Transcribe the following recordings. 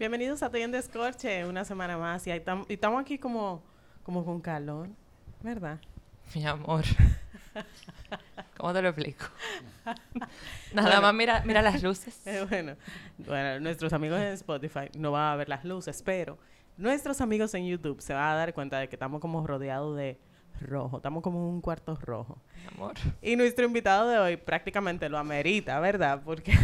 Bienvenidos a Te en Descorche, una semana más. Y estamos aquí como, como con calor, ¿verdad? Mi amor. ¿Cómo te lo explico? Nada más mira, mira las luces. Eh, bueno, bueno, nuestros amigos en Spotify no van a ver las luces, pero nuestros amigos en YouTube se van a dar cuenta de que estamos como rodeados de rojo. Estamos como en un cuarto rojo. Mi amor. Y nuestro invitado de hoy prácticamente lo amerita, ¿verdad? Porque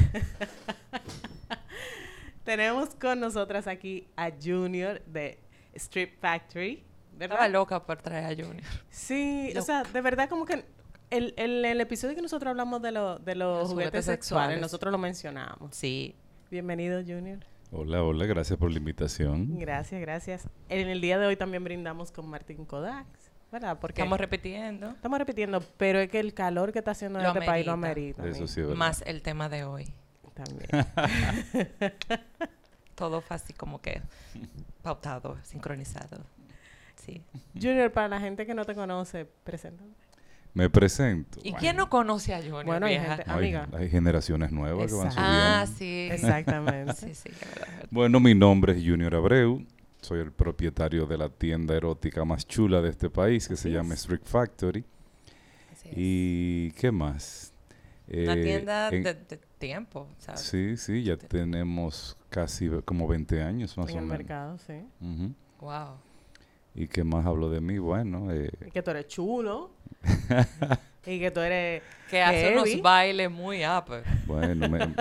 tenemos con nosotras aquí a Junior de Strip Factory. ¿verdad? Estaba loca por traer a Junior. Sí, o sea, de verdad como que el, el, episodio que nosotros hablamos de, de los, juguetes, sexuales, nosotros lo mencionamos. Sí. Bienvenido, Junior. Hola, hola, gracias por la invitación. Gracias, gracias. En el día de hoy también brindamos con Martín Kodak, ¿verdad? Porque estamos repitiendo. Estamos repitiendo, pero es que el calor que está haciendo en este país lo amerita. Eso sí, Más el tema de hoy. También. Todo fácil como que pautado, sincronizado. Sí. Junior, para la gente que no te conoce, preséntame. Me presento. ¿Y quién no conoce a Junior? Bueno, hay, gente, amiga. hay, generaciones nuevas que van subiendo. Ah, sí. Exactamente. sí, sí, verdad. Bueno, mi nombre es Junior Abreu. Soy el propietario de la tienda erótica más chula de este país, que se llama Street Factory. ¿Y qué más? Una eh, tienda de, tiempo, ¿sabes? Sí, sí, ya tenemos casi como 20 años más en o menos. En el mercado, sí. Wow. ¿Y qué más hablo de mí? Bueno... Eh, que tú eres chulo. y que tú eres... Que hace unos bailes muy up. Bueno, me,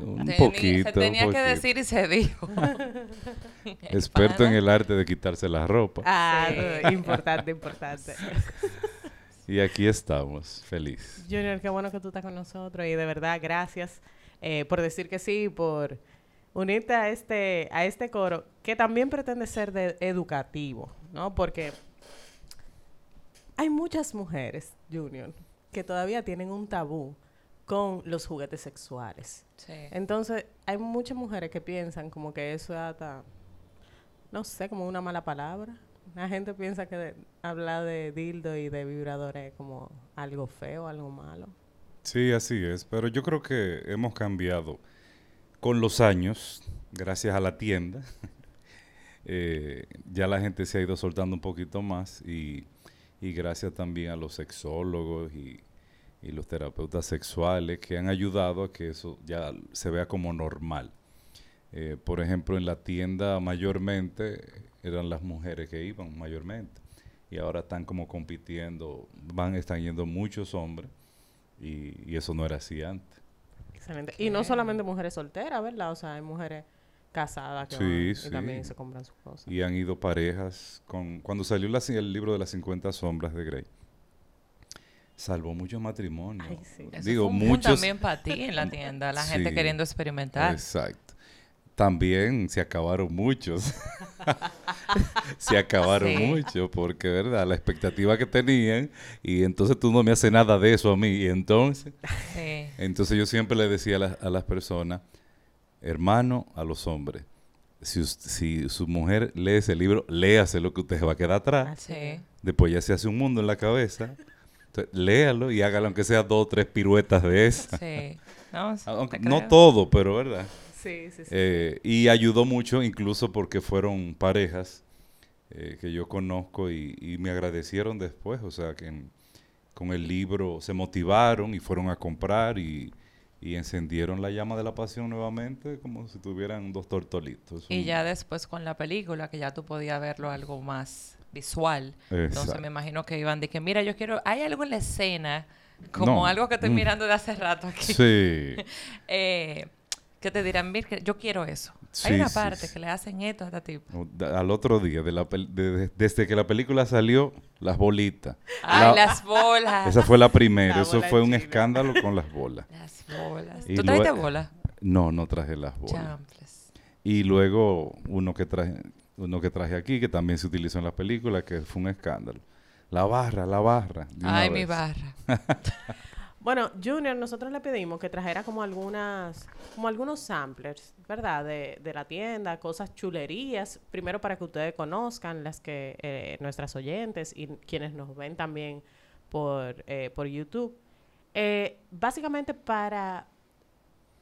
un poquito. Se tenía que decir y se dijo. Experto en el arte de quitarse la ropa. Ah, importante, importante. Y aquí estamos, feliz. Junior, qué bueno que tú estás con nosotros y de verdad gracias eh, por decir que sí, por unirte a este, a este coro que también pretende ser de educativo, ¿no? Porque hay muchas mujeres, Junior, que todavía tienen un tabú con los juguetes sexuales. Sí. Entonces, hay muchas mujeres que piensan como que eso es hasta, no sé, como una mala palabra. La gente piensa que hablar de dildo y de vibradores es como algo feo, algo malo. Sí, así es, pero yo creo que hemos cambiado con los años, gracias a la tienda, eh, ya la gente se ha ido soltando un poquito más y, gracias también a los sexólogos y, los terapeutas sexuales que han ayudado a que eso ya se vea como normal. Eh, por ejemplo, en la tienda mayormente eran las mujeres que iban mayormente y ahora están como compitiendo, van, están yendo muchos hombres y eso no era así antes. Y no solamente mujeres solteras, ¿verdad? O sea, hay mujeres casadas que también se compran sus cosas. Y han ido parejas con... Cuando salió el libro de las 50 sombras de Grey, salvó muchos matrimonios. Ay, sí. Digo, muchos... también para ti en la tienda, la gente queriendo experimentar. Exacto también se acabaron muchos. se acabaron muchos, porque, ¿verdad? La expectativa que tenían, y entonces tú no me haces nada de eso a mí, y entonces. Entonces yo siempre le decía a, las personas, hermano, a los hombres, si, si, su mujer lee ese libro, léase lo que usted va a quedar atrás. Ah, Después ya se hace un mundo en la cabeza. Entonces, léalo y hágalo aunque sea dos o tres piruetas de esas. Sí. no todo, pero ¿verdad? Sí, sí, sí. Eh, y ayudó mucho, incluso porque fueron parejas eh, que yo conozco y, me agradecieron después, o sea, que con el libro se motivaron y fueron a comprar y, encendieron la llama de la pasión nuevamente como si tuvieran dos tortolitos. Y ya después con la película, que ya tú podías verlo algo más visual. Entonces me imagino que iban de que, mira, yo quiero, hay algo en la escena, como algo que estoy mm. mirando de hace rato aquí. Sí. eh, que te dirán, mira, yo quiero eso. Hay una parte que le hacen esto a este tipo. Al otro día, de la desde que la película salió, las bolitas. Ay, las bolas. Esa fue la primera. Eso fue un escándalo con las bolas. Las bolas. ¿Tú trajiste bolas? No, no traje las bolas. Y luego uno que traje uno que traje aquí, que también se utilizó en la película, que fue un escándalo. La barra, la barra. Ay, mi barra. Bueno, Junior, nosotros le pedimos que trajera como algunas, como algunos samplers, ¿verdad? De, de la tienda, cosas chulerías, primero para que ustedes conozcan las que eh, nuestras oyentes y quienes nos ven también por, eh, por YouTube. Eh, básicamente para,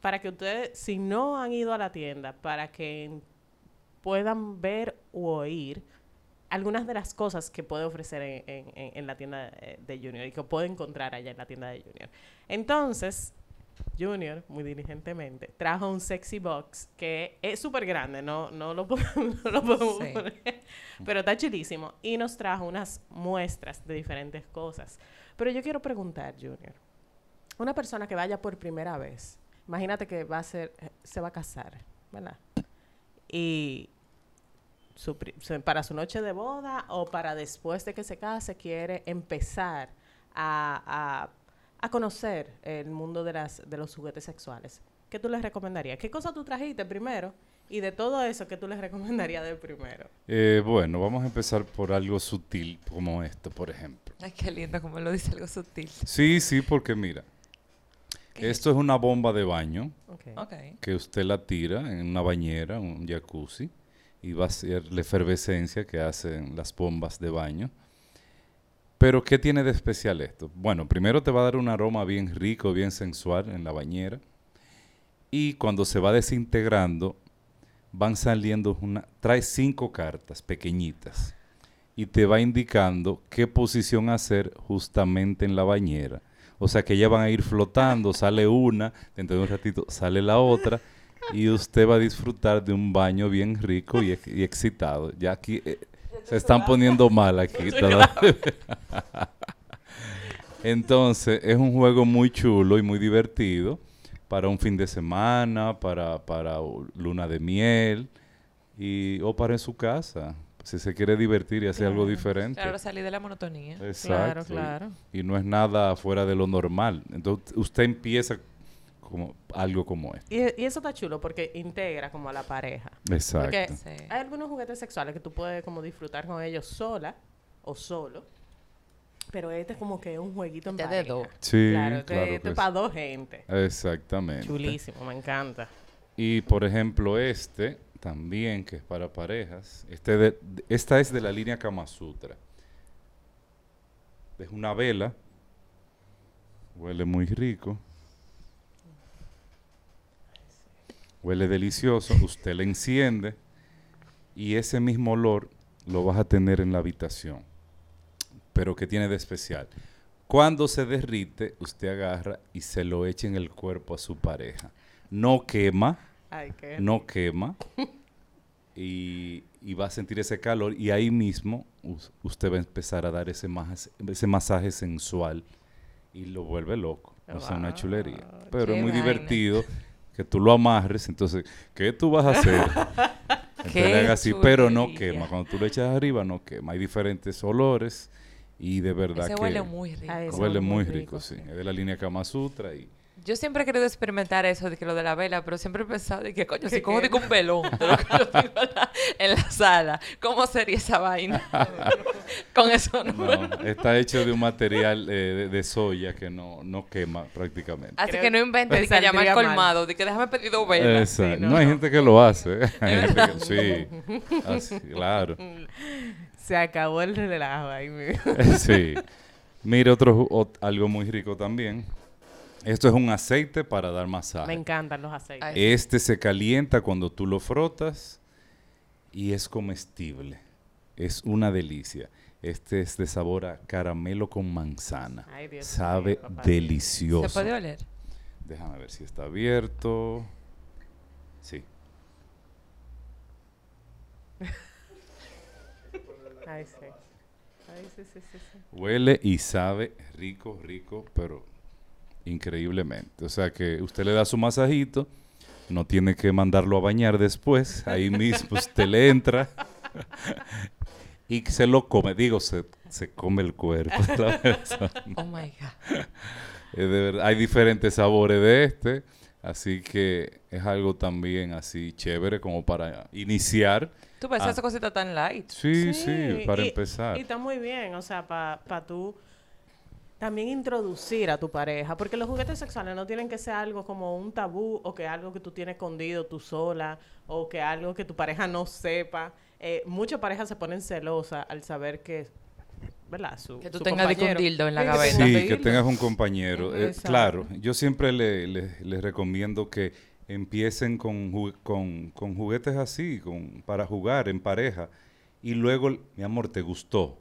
para que ustedes, si no han ido a la tienda, para que puedan ver o oír algunas de las cosas que puede ofrecer en, en, la tienda de, Junior y que puede encontrar allá en la tienda de Junior. Entonces, Junior, muy diligentemente, trajo un sexy box que es súper grande, no, no lo podemos, poner, pero está chulísimo. Y nos trajo unas muestras de diferentes cosas. Pero yo quiero preguntar, Junior, una persona que vaya por primera vez, imagínate que va a ser, eh, se va a casar, ¿verdad? Y para su noche de boda o para después de que se case quiere empezar a, a, conocer el mundo de, las, de los juguetes sexuales. ¿Qué tú les recomendarías? ¿Qué cosa tú trajiste primero? Y de todo eso, ¿qué tú les recomendarías de primero? Eh, bueno, vamos a empezar por algo sutil como esto, por ejemplo. Ay, qué lindo como lo dice algo sutil. Sí, sí, porque mira, esto es una bomba de baño que usted la tira en una bañera, un jacuzzi, y va a ser la efervescencia que hacen las bombas de baño. Pero, ¿qué tiene de especial esto? Bueno, primero te va a dar un aroma bien rico, bien sensual en la bañera. Y cuando se va desintegrando, van saliendo una... Trae cinco cartas pequeñitas y te va indicando qué posición hacer justamente en la bañera. O sea que ya van a ir flotando, sale una, dentro de un ratito sale la otra y usted va a disfrutar de un baño bien rico y, excitado. Ya aquí eh, se están poniendo mal aquí. Entonces, es un juego muy chulo y muy divertido para un fin de semana, para, para luna de miel y, o para en su casa. Si se quiere divertir y hacer algo diferente. Claro, salir de la monotonía. Exacto. Claro, claro. Y, y no es nada fuera de lo normal. Entonces, usted empieza como algo como esto. Y, y, eso está chulo porque integra como a la pareja. Exacto. Porque hay algunos juguetes sexuales que tú puedes como disfrutar con ellos sola o solo. Pero este es como que es un jueguito en de dos. Sí, claro, este, es para dos gente. Exactamente. Chulísimo, me encanta. Y por ejemplo este también que es para parejas. Este de, esta es de la línea Kama Sutra. Es una vela. Huele muy rico. Huele delicioso, usted le enciende y ese mismo olor lo vas a tener en la habitación. Pero ¿qué tiene de especial? Cuando se derrite, usted agarra y se lo echa en el cuerpo a su pareja. No quema, no quema, y, va a sentir ese calor y ahí mismo usted va a empezar a dar ese, ese masaje sensual y lo vuelve loco. O sea, una chulería. Pero es muy divertido que tú lo amarres, entonces, ¿qué tú vas a hacer? Entonces, así, pero no quema. Cuando tú lo echas arriba, no quema. Hay diferentes olores y de verdad que... huele muy rico. huele muy rico, sí. Es de la línea Kama Sutra y yo siempre he querido experimentar eso de que lo de la vela, pero siempre he pensado de que, coño, si cojo digo un velón de lo que yo tengo en la, sala, ¿cómo sería esa vaina? Con eso no. no. Está hecho de un material eh, de, soya que no, no quema prácticamente. Así que no inventes de que llamar colmado, de que déjame pedir dos velas. no, hay gente que lo hace. sí, Así, claro. Se acabó el relajo ahí. sí. Mire, otro, algo muy rico también esto es un aceite para dar masaje. Me encantan los aceites. Este se calienta cuando tú lo frotas y es comestible. Es una delicia. Este es de sabor a caramelo con manzana. Ay, Dios Sabe delicioso. ¿Se puede oler? Déjame ver si está abierto. Sí. Ay, sí. Ay, sí, sí, sí. Huele y sabe rico, rico, pero increíblemente. O sea que usted le da su masajito, no tiene que mandarlo a bañar después, ahí mismo usted le entra y se lo come. Digo, se, se come el cuerpo la. Oh my God. hay diferentes sabores de este, así que es algo también así chévere como para iniciar. Tú ves esa cosita tan light. Sí, sí, para empezar. Y está muy bien, o sea, para pa tú también introducir a tu pareja, porque los juguetes sexuales no tienen que ser algo como un tabú o que algo que tú tienes escondido tú sola o que algo que tu pareja no sepa. Eh, muchas parejas se ponen celosas al saber que ¿verdad? Su, que tú su tengas un dildo en la gaveta. Sí, que tengas un compañero. Eh, claro, yo siempre les le, recomiendo que empiecen con, con, con, juguetes así, con, para jugar en pareja. Y luego, mi amor, ¿te gustó?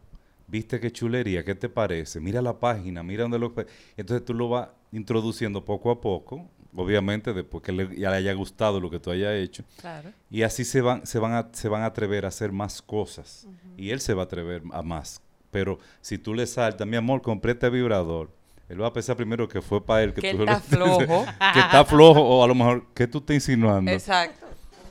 ¿Viste qué chulería? ¿Qué te parece? Mira la página, mira dónde lo... Entonces tú lo vas introduciendo poco a poco, obviamente después que le, ya le haya gustado lo que tú hayas hecho. Claro. Y así se van, se van, a, se van a atrever a hacer más cosas. Y él se va a atrever a más. Pero si tú le saltas, mi amor, compré este vibrador. Él va a pensar primero que fue para él. Que, tú está flojo. que está flojo o a lo mejor que tú estás insinuando. Exacto.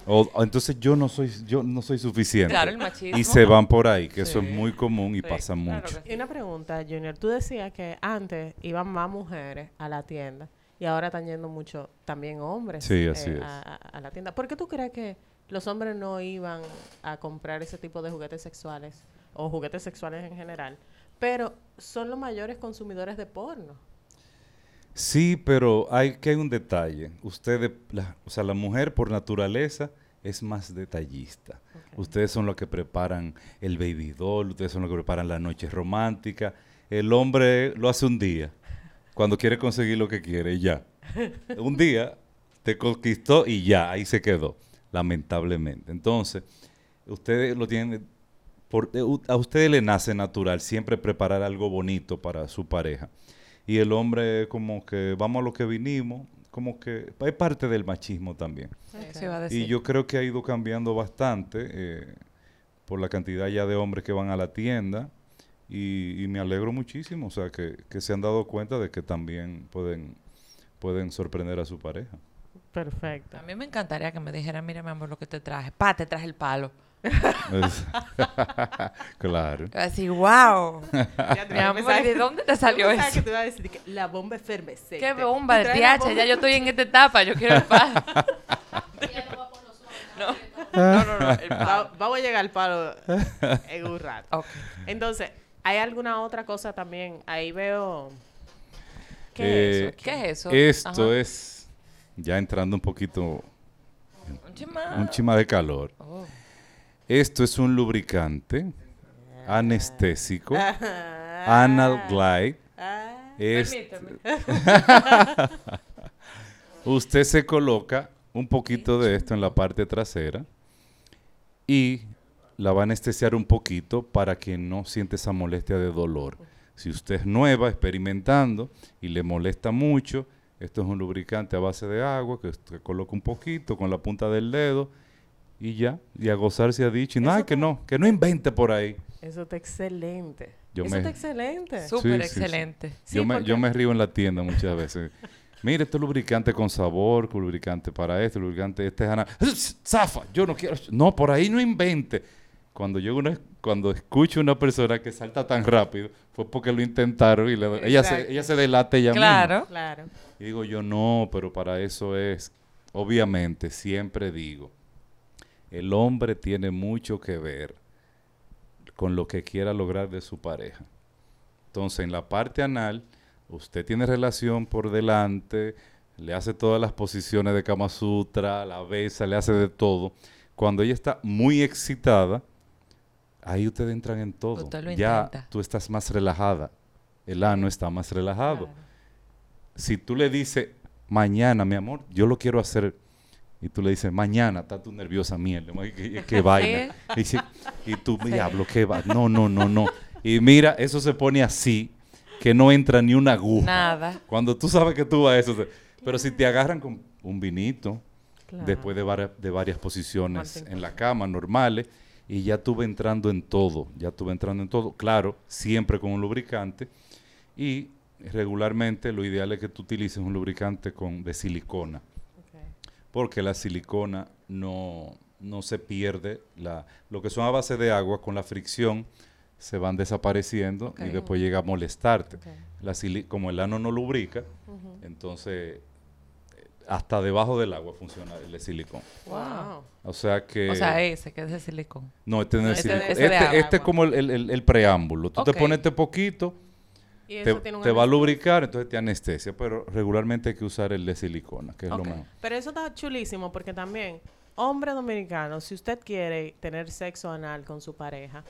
O, entonces yo no soy yo no soy suficiente. Claro, el machismo. Y se van por ahí, que eso es muy común y pasa mucho. Y una pregunta, Junior. Tú decías que antes iban más mujeres a la tienda y ahora están yendo mucho también hombres eh, a, la tienda. ¿Por qué tú crees que los hombres no iban a comprar ese tipo de juguetes sexuales o juguetes sexuales en general? Pero son los mayores consumidores de porno. Sí, pero hay que hay un detalle. Ustedes, o sea, la mujer por naturaleza es más detallista. Ustedes son los que preparan el baby doll, ustedes son los que preparan la noche romántica. El hombre lo hace un día, cuando quiere conseguir lo que quiere, y ya. un día te conquistó y ya, ahí se quedó, lamentablemente. Entonces, ustedes lo tienen, por, eh, a ustedes le nace natural siempre preparar algo bonito para su pareja y el hombre como que vamos a lo que vinimos, como que es parte del machismo también. Y yo creo que ha ido cambiando bastante eh, por la cantidad ya de hombres que van a la tienda y, me alegro muchísimo, o sea, que, que, se han dado cuenta de que también pueden, pueden sorprender a su pareja. Perfecto. A mí me encantaría que me dijeran, mira mi amor, lo que te traje. Pa, te traje el palo. claro. Así, wow. ¿de dónde te salió eso? que te iba a decir que la bomba efervescente. ¿Qué bomba? De ya yo estoy en esta etapa, yo quiero el palo. no, no, no, no. vamos a llegar al palo en un rato. Entonces, ¿hay alguna otra cosa también? Ahí veo... ¿Qué es eso? Eh, ¿Qué es eso? Esto es, ya entrando un poquito... Un chima. Un chima de calor. Oh. Esto es un lubricante anestésico, anal glide. Usted se coloca un poquito de esto en la parte trasera y la va a anestesiar un poquito para que no siente esa molestia de dolor. Si usted es nueva, experimentando y le molesta mucho, esto es un lubricante a base de agua que usted coloca un poquito con la punta del dedo y ya, y a gozarse ha dicho, y no, que no, que no invente por ahí. Eso está excelente. Eso está excelente. Súper excelente. yo, me, yo me río en la tienda muchas veces. Mire, este lubricante con sabor, lubricante para esto, lubricante este es ¡Zafa! Yo no quiero. No, por ahí no invente. Cuando yo una, cuando escucho una persona que salta tan rápido, fue porque lo intentaron y ella, se, ella se delata ella claro. Claro. Y digo yo, no, pero para eso es. Obviamente, siempre digo, el hombre tiene mucho que ver con lo que quiera lograr de su pareja. Entonces, en la parte anal, usted tiene relación por delante, le hace todas las posiciones de Kama Sutra, la besa, le hace de todo. Cuando ella está muy excitada, ahí ustedes entran en todo. ya tú estás más relajada. El ano está más relajado. Si tú le dices, mañana, mi amor, yo lo quiero hacer y tú le dices, mañana, estás tú nerviosa, mierda, qué, vaina. Y, tú, diablo, qué va. No, no, no, no. Y mira, eso se pone así, que no entra ni una aguja. Nada. Cuando tú sabes que tú vas a eso. Pero si te agarran con un vinito, después de, de varias posiciones en la cama normales, y ya tuve entrando en todo, ya tuve entrando en todo. Claro, siempre con un lubricante. Y regularmente lo ideal es que tú utilices un lubricante con, de silicona porque la silicona no, no se pierde. La, lo que son a base de agua, con la fricción, se van desapareciendo y después llega a molestarte. La como el ano no lubrica, entonces hasta debajo del agua funciona el de silicón. Wow. O sea que... O sea, ese que es de silicón. No, este no es de silicón. Este, este, es como el, el, preámbulo. Tú te pones este poquito te, va a lubricar, entonces te anestesia, pero regularmente hay que usar el de silicona, que es lo mejor. Pero eso está chulísimo porque también, hombre dominicano, si usted quiere tener sexo anal con su pareja,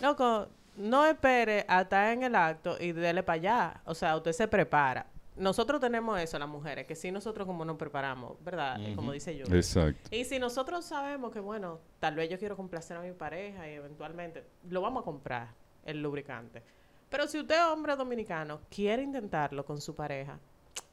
loco, no espere a estar en el acto y dele para allá. O sea, usted se prepara. Nosotros tenemos eso, las mujeres, que si nosotros como nos preparamos, ¿verdad? Como dice yo. Exacto. Y si nosotros sabemos que, bueno, tal vez yo quiero complacer a mi pareja y eventualmente lo vamos a comprar, el lubricante. Pero si usted, hombre dominicano, quiere intentarlo con su pareja,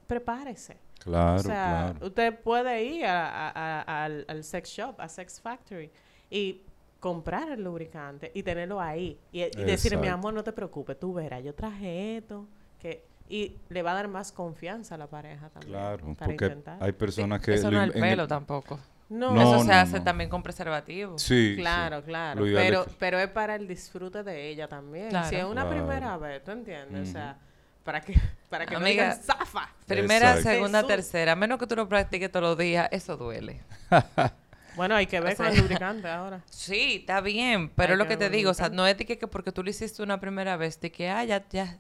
prepárese. Claro, o sea, Usted puede ir al, al sex shop, a Sex Factory, y comprar el lubricante y tenerlo ahí. Y, y decirle, mi amor, no te preocupes, tú verás, yo traje esto, que y le va a dar más confianza a la pareja también. Claro, porque hay personas que... Eso no es el pelo tampoco. No, eso se hace también con preservativo. Sí. Claro, claro. Pero, pero es para el disfrute de ella también. si es una primera vez, ¿tú entiendes? O sea, para que, para que Amiga, no zafa. Primera, segunda, tercera. A menos que tú lo practiques todos los días, eso duele. Bueno, hay que ver con el lubricante ahora. Sí, está bien, pero es lo que te digo, o sea, no es de que, porque tú lo hiciste una primera vez, de que, ah, ya, ya,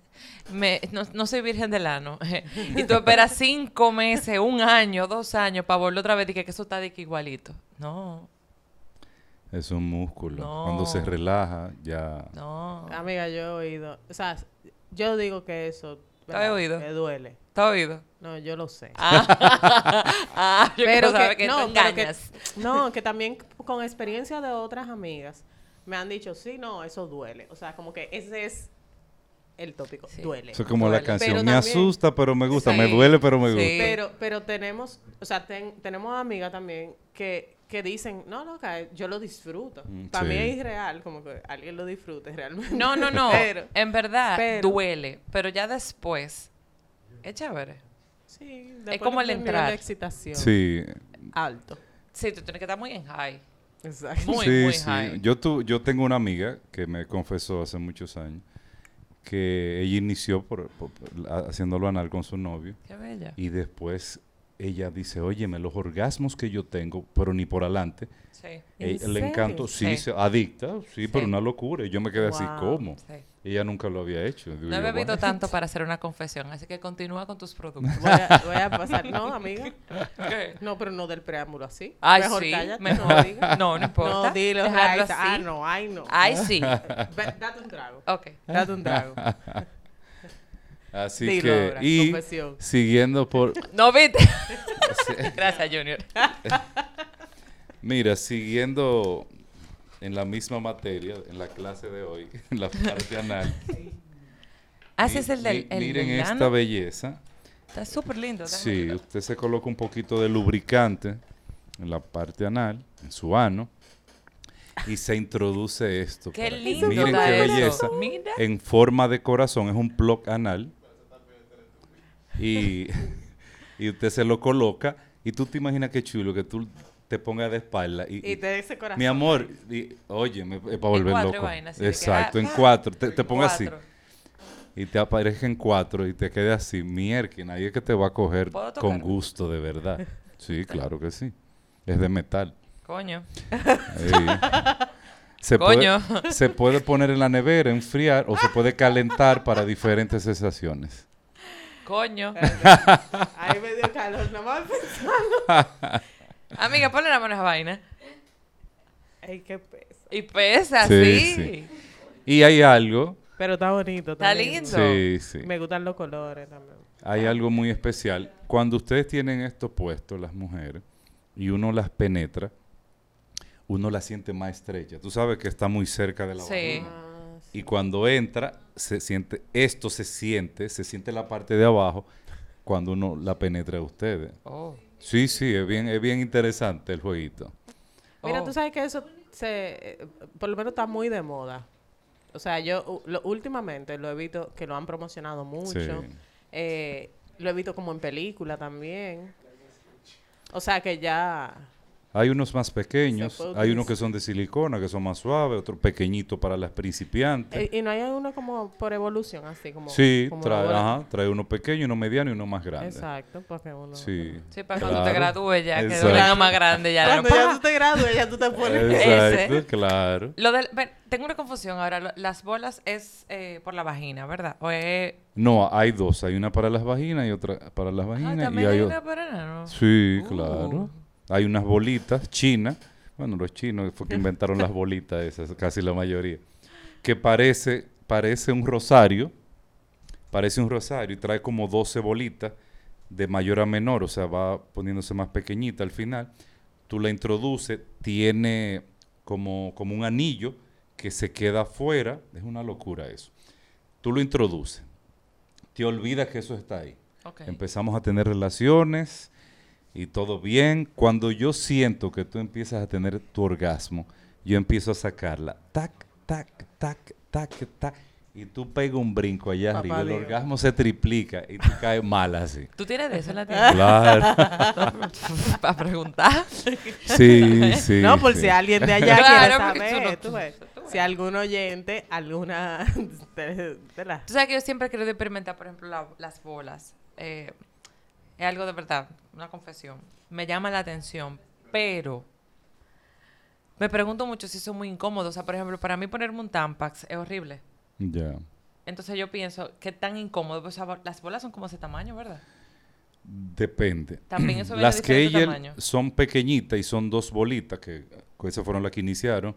me, no, soy virgen del ano. y tú esperas cinco meses, un año, dos años para volver otra vez y que, eso está de que igualito. No. Es un músculo. Cuando se relaja, ya. No. Amiga, yo he oído, o sea, yo digo que eso ¿Te has oído? Me duele. ¿Te has oído? No, yo lo sé. Ah, ah pero que, no, no, que también con experiencia de otras amigas me han dicho, sí, no, eso duele. O sea, como que ese es el tópico, duele. Eso es como la canción, me asusta, pero me gusta, me duele, pero me gusta. Pero, pero tenemos, o sea, tenemos amigas también que, que dicen, no, loca, yo lo disfruto. Mm, Para mí es irreal, como que alguien lo disfrute realmente. No, no, no. en verdad, duele, pero ya después es chévere. Sí, es como el entrar. De excitación. Sí. Alto. Sí, tú tienes que estar muy en high. Exacto. Muy, muy high. Yo, tu, yo tengo una amiga que me confesó hace muchos años que ella inició por, haciéndolo anal con su novio. Qué bella. Y después ella dice, óyeme, los orgasmos que yo tengo, pero ni por adelante. Sí. Eh, el encanto, sí, Se, adicta, sí, pero una locura. Y yo me quedé así, ¿cómo? Ella nunca lo había hecho. no he bebido tanto para hacer una confesión, así que continúa con tus productos. Voy a, pasar, no, amiga. No, pero no del preámbulo así. Ay, mejor sí, cállate, mejor No, no importa. No, dilo, ay, ah, no, ay, no. Ay, sí. date un trago. Ok. Date un trago. Así que, y siguiendo por... No, viste. Gracias, Junior. Mira, siguiendo en la misma materia, en la clase de hoy, en la parte anal. ¿Haces es el del el Miren esta belleza. Está súper lindo. Sí, usted se coloca un poquito de lubricante en la parte anal, en su ano, y se introduce esto. Qué lindo. Miren qué belleza. En forma de corazón, es un plug anal y, y usted se lo coloca y tú te imaginas qué chulo que tú te pongas de espalda y, y te ese corazón. Mi amor, oye, me, para volver loco. Exacto, en cuatro, te, te pongas así. Y te aparezca en cuatro y te quede así, mierda, nadie que te va a coger con gusto, de verdad. Sí, claro que sí. Es de metal. Coño. Se Coño. Puede, se puede poner en la nevera, enfriar o se puede calentar para diferentes sensaciones. Coño. Ahí me dio calor, nomás pensando. Amiga, ponle la mano a esa vaina. Ay, qué pesa. Y pesa, sí. Y hay algo. Pero está bonito. Está lindo. Sí, sí. Me gustan los colores también. Hay algo muy especial. Cuando ustedes tienen esto puesto, las mujeres, y uno las penetra, uno la siente más estrecha. Tú sabes que está muy cerca de la sí. Sí. Y cuando entra, se siente, esto se siente, se siente la parte de abajo cuando uno la penetra a ustedes. Oh. Sí, sí, es bien, es bien interesante el jueguito. Mira, tú oh. sabes que eso se, eh, por lo menos está muy de moda. O sea, yo últimamente lo he visto que lo han promocionado mucho. Eh, lo he visto como en película también. O sea que ya hay unos más pequeños, hay unos que son de silicona, que son más suaves, otro pequeñito para las principiantes. Eh, ¿Y, no hay uno como por evolución, así como? Sí, trae, ajá, trae uno pequeño, uno mediano y uno más grande. Exacto, porque uno... Sí, sí para cuando te gradúes ya, que uno más grande ya. Cuando ya tú te gradúes ya tú te pones... Exacto, Ese. claro. Lo del, tengo una confusión ahora, las bolas es eh, por la vagina, ¿verdad? ¿O es... No, hay dos, hay una para las vaginas y otra para las ah, vaginas. Ah, ¿también y hay, una para ¿no? Sí, uh. claro. Hay unas bolitas chinas, bueno, los chinos fue que inventaron las bolitas esas, casi la mayoría, que parece parece un rosario, parece un rosario y trae como 12 bolitas de mayor a menor, o sea, va poniéndose más pequeñita al final. Tú la introduces, tiene como, como un anillo que se queda afuera, es una locura eso. Tú lo introduces, te olvidas que eso está ahí. Empezamos a tener relaciones y todo bien. Cuando yo siento que tú empiezas a tener tu orgasmo, yo empiezo a sacarla. Tac, tac, tac, tac, tac y tú pegas un brinco allá arriba, el orgasmo se triplica y tú caes mal así. ¿Tú tienes de eso en la tienda? Claro. Para preguntar. Sí, sí. No, por si alguien de allá quiere saber. si algún oyente, alguna de, Tú sabes que yo siempre quiero experimentar, por ejemplo, las bolas. Eh, es algo de verdad, una confesión. Me llama la atención, pero me pregunto mucho si son muy incómodos. O sea, por ejemplo, para mí ponerme un Tampax es horrible. Ya. Entonces yo pienso, ¿qué tan incómodo? Pues, las bolas son como ese tamaño, ¿verdad? Depende. También eso Las que ella son pequeñitas y son dos bolitas, que esas fueron las que iniciaron,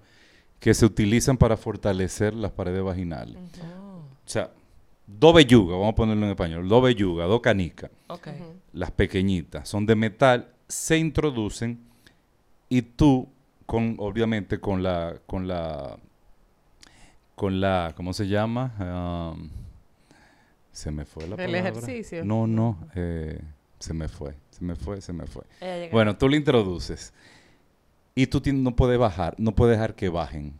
que se utilizan para fortalecer las paredes vaginales. O sea, dos bellugas, vamos a ponerlo en español, dos bellugas, dos canicas. Las pequeñitas son de metal, se introducen y tú, con, obviamente, con la, con la con la, ¿cómo se llama? se me fue la palabra. El ejercicio. No, no, eh, se me fue, se me fue, se me fue. Bueno, tú le introduces y tú no puedes bajar, no puedes dejar que bajen.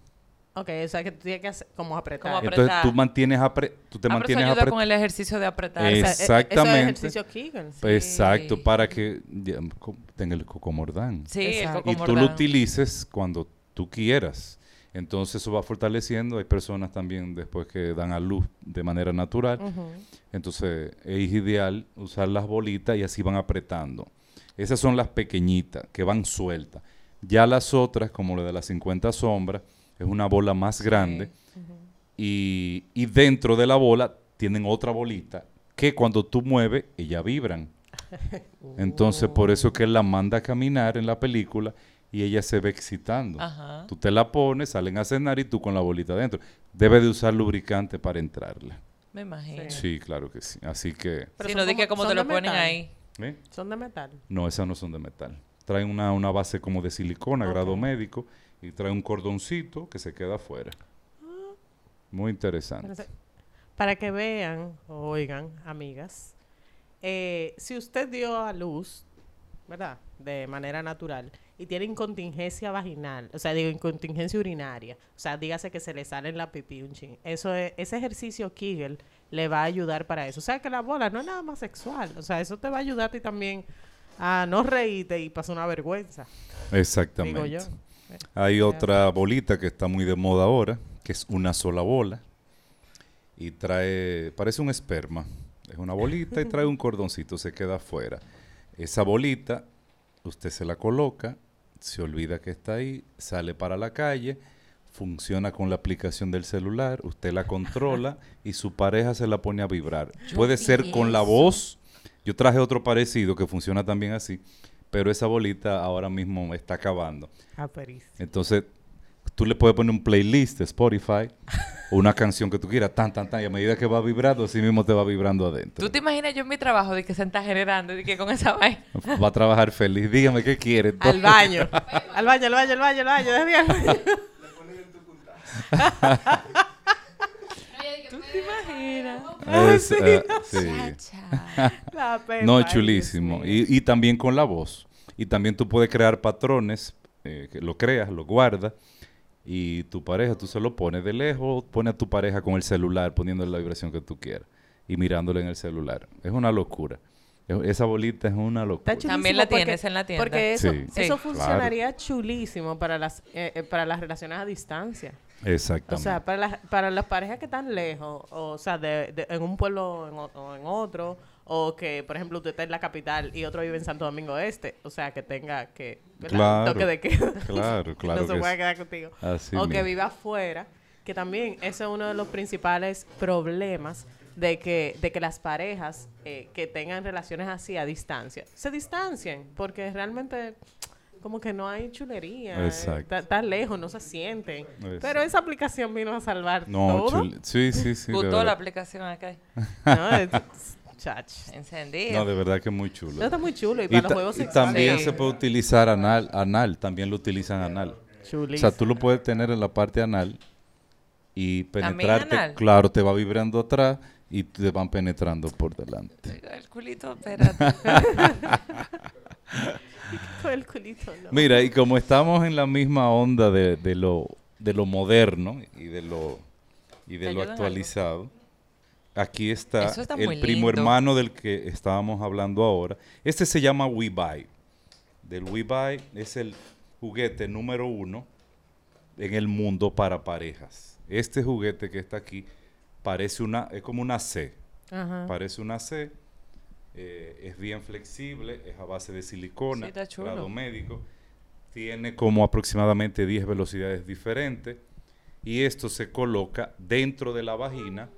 Ok, o sea que tú tienes que hacer, como apretar. Entonces tú mantienes apre, tú te ah, mantienes eso ayuda con el ejercicio de apretar. Exactamente. eso es ejercicio Keegan. Exacto, para que tenga el cocomordán. Sí, el cocomordán. Y tú lo utilices cuando tú quieras. Entonces eso va fortaleciendo. Hay personas también después que dan a luz de manera natural. Entonces es ideal usar las bolitas y así van apretando. Esas son las pequeñitas que van sueltas. Ya las otras, como la de las 50 sombras, es una bola más grande. y, y, dentro de la bola tienen otra bolita que cuando tú mueves, ellas vibran. Entonces, por eso que él la manda a caminar en la película y ella se ve excitando. Tú te la pones, salen a cenar y tú con la bolita adentro. Debe de usar lubricante para entrarla. Me imagino. Sí, claro que sí. Así que... Pero si no dije cómo te lo ponen ahí. ¿Eh? ¿Son de metal? No, esas no son de metal. Traen una, una base como de silicona, grado médico, y trae un cordoncito que se queda afuera. Muy interesante. Para que vean, oigan, amigas, eh, si usted dio a luz, ¿verdad? De manera natural y tiene incontingencia vaginal, o sea, digo, incontingencia urinaria, o sea, dígase que se le sale en la pipí un ching. Eso ese ejercicio Kegel le va a ayudar para eso. O sea, que la bola no es nada más sexual, o sea, eso te va a ayudar a ti también a no reírte y pasar una vergüenza. Exactamente. Hay otra bolita que está muy de moda ahora, que es una sola bola y trae, parece un esperma. Es una bolita y trae un cordoncito, se queda afuera. Esa bolita, usted se la coloca se olvida que está ahí, sale para la calle, funciona con la aplicación del celular, usted la controla y su pareja se la pone a vibrar. Puede ser con la voz. Yo traje otro parecido que funciona también así, pero esa bolita ahora mismo está acabando. Ah, Entonces, tú le puedes poner un playlist de Spotify una canción que tú quieras, tan, tan, tan, y a medida que va vibrando, así mismo te va vibrando adentro. ¿Tú te imaginas yo en mi trabajo de que se está generando y que con esa vaina? Va a trabajar feliz. Dígame qué quiere. Al baño. al baño, al baño, al baño, al baño. al baño. ¿Tú te imaginas? Es, uh, sí. no, chulísimo. Y, y, también con la voz. Y también tú puedes crear patrones, eh, que lo creas, lo guardas y tu pareja, tú se lo pones de lejos, pone a tu pareja con el celular, poniéndole la vibración que tú quieras y mirándole en el celular. Es una locura. Esa bolita es una locura. También la tienes en la tienda. Porque eso, eso funcionaría chulísimo para las, eh, eh, para las relaciones a distancia. Exactamente. O sea, para las, para las parejas que están lejos, o, sea, de, en un pueblo o en otro, o que, por ejemplo, usted está en la capital y otro vive en Santo Domingo Este, o sea, que tenga que claro, toque de queda. Claro, claro. no se puede quedar contigo. o que viva afuera, que también ese es uno de los principales problemas de que, de que las parejas eh, que tengan relaciones así a distancia se distancien, porque realmente como que no hay chulería. Exacto. Está lejos, no se siente. Exacto. Pero esa aplicación vino a salvar No, todo. chul- sí, sí, sí. Gustó la aplicación acá. No, es- chach. Encendido. No, de verdad que es muy chulo. No, está muy chulo. Y, Y, para los juegos y también Sí. se puede utilizar anal, anal, también lo utilizan anal. O Chulísimo. sea, tú lo puedes tener en la parte anal y penetrarte, anal? claro, te va vibrando atrás y te van penetrando por delante. El culito, espérate. Con el culito, no. Mira, y como estamos en la misma onda de, de lo, de lo moderno y de lo, y de ¿Te lo actualizado, aquí está, el primo lindo. hermano del que estábamos hablando ahora. Este se llama WeBuy. Del WeBuy es el juguete número uno en el mundo para parejas. Este juguete que está aquí parece una, es como una C. Ajá. Parece una C. eh, es bien flexible, es a base de silicona, Sí, grado médico. Tiene como aproximadamente 10 velocidades diferentes. Y esto se coloca dentro de la vagina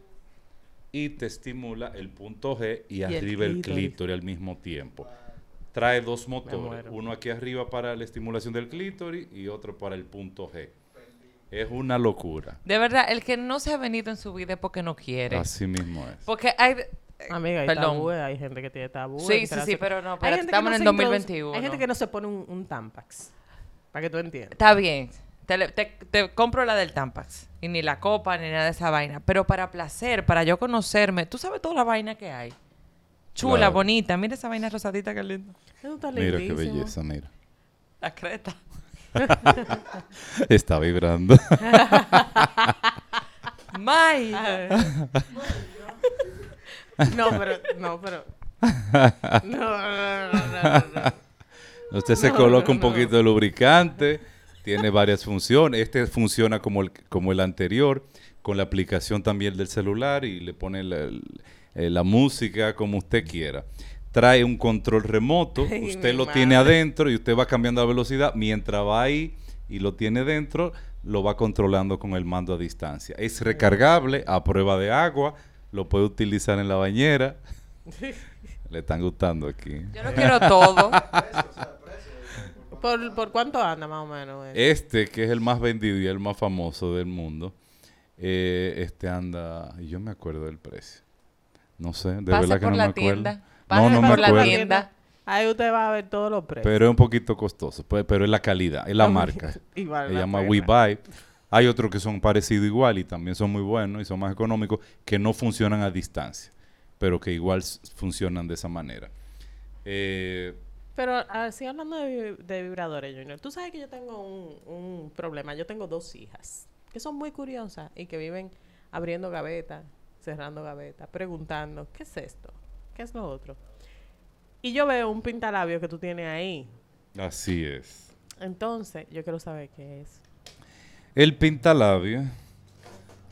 y te estimula el punto G y, el arriba el clítoris. clítoris al mismo tiempo. Trae dos motores, uno aquí arriba para la estimulación del clítoris y otro para el punto G. Es una locura. De verdad, el que no se ha venido en su vida es porque no quiere. Así mismo es. Porque hay... Amiga, hay Perdón. tabúes, hay gente que tiene tabú. Sí, sí, sí, pero no, que estamos en se el introduce- 2021. Hay gente que no se pone un, un Tampax. Para que tú entiendas. Está bien. Te, le- te- te compro la del Tampax. Y ni la copa, ni nada de esa vaina. Pero para placer, para yo conocerme, tú sabes toda la vaina que hay. Chula, Claro. bonita. Mira esa vaina rosadita que linda. Eso está Mira qué lindísimo. belleza, mira. La creta. Está vibrando. May. No, pero, no, pero. No, no, no. Usted se coloca un poquito de lubricante, tiene varias funciones. Este funciona como el, como el anterior, con la aplicación también del celular y le pone la, eh, la música como usted quiera. Trae un control remoto, Ay, usted lo tiene adentro y usted va cambiando la velocidad. Mientras va ahí y lo tiene dentro, lo va controlando con el mando a distancia. Es recargable a prueba de agua, lo puede utilizar en la bañera. Le están gustando aquí. Yo lo quiero todo. ¿Por, ¿Por cuánto anda más o menos? eh? Este, que es el más vendido y el más famoso del mundo, eh, este anda, y yo me acuerdo del precio. No sé, de Pase verdad que por no la me acuerdo. tienda. No, Pase no me por la acuerdo. tienda. Ahí usted va a ver todos los precios. Pero es un poquito costoso, pues, pero es la calidad, es la marca. Igual Se la llama. WeBuy. Hay otros que son parecidos igual y también son muy buenos y son más económicos, que no funcionan a distancia, pero que igual funcionan de esa manera. Eh, Pero así hablando de, de vibradores, Junior, tú sabes que yo tengo un, un problema. Yo tengo dos hijas que son muy curiosas y que viven abriendo gavetas, cerrando gavetas, preguntando, ¿qué es esto? ¿Qué es lo otro? Y yo veo un pintalabio que tú tienes ahí. así es. Entonces, yo quiero saber qué es. El pintalabio.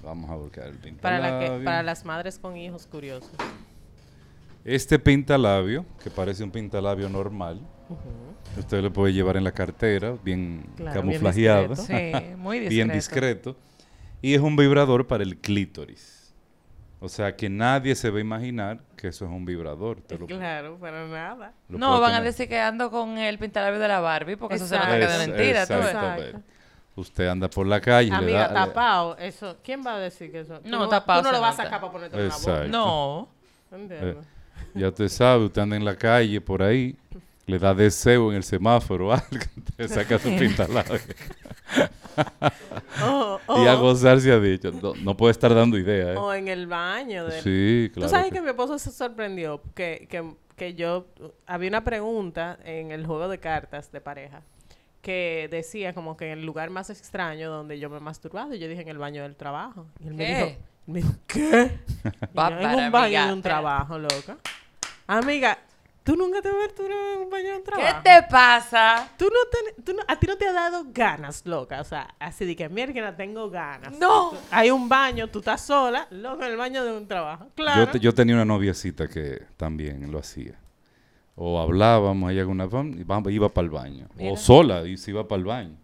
Vamos a buscar el Para, pintalabio. la que, para las madres con hijos curiosos. Este pintalabio, que parece un pintalabio normal, usted lo puede llevar en la cartera, bien Claro, bien camuflajeado, discreto. Sí, muy discreto. bien discreto, y es un vibrador para el clítoris. O sea que nadie se va a imaginar que eso es un vibrador. Usted lo- Claro, para nada. lo No, van a decir que ando con el pintalabio de la Barbie, porque eso se nota que de Es- mentira, tú ves. exactamente. Usted anda por la calle le Amiga, le- tapado, eso. ¿Quién va a decir que eso? No, tapado Tú no lo vas a sacar para ponerte en la boca. No. ¿Entiendes? Ya usted sabe, usted anda en la calle por ahí, le da deseo en el semáforo algo, entonces saca su pintalabio. O, Y a gozar se ha dicho. No, no puede estar dando idea, ¿eh? o en el baño. del- Sí, claro. Tú sabes que- que mi esposo se sorprendió que, que, que yo... Había una pregunta en el juego de cartas de pareja que decía como que el lugar más extraño donde yo me he masturbado. Y yo dije en el baño del trabajo. Y él me ¿Qué? dijo... él me dijo, ¿qué? Va yo, en un baño de un trabajo, loca. Amiga, ¿tú nunca te has masturbado en un baño de un ¿Qué trabajo? te pasa? Tú no te, tú no- a ti no te ha dado ganas, loca. O sea, así de que mierda, tengo ganas. No. Hay un baño, tú estás sola, loca, en el baño de un trabajo. Claro. yo, te- yo tenía una noviecita que también lo hacía. O hablábamos, hay alguna pam, y iba para el baño. Mira. O sola, y se iba para el baño.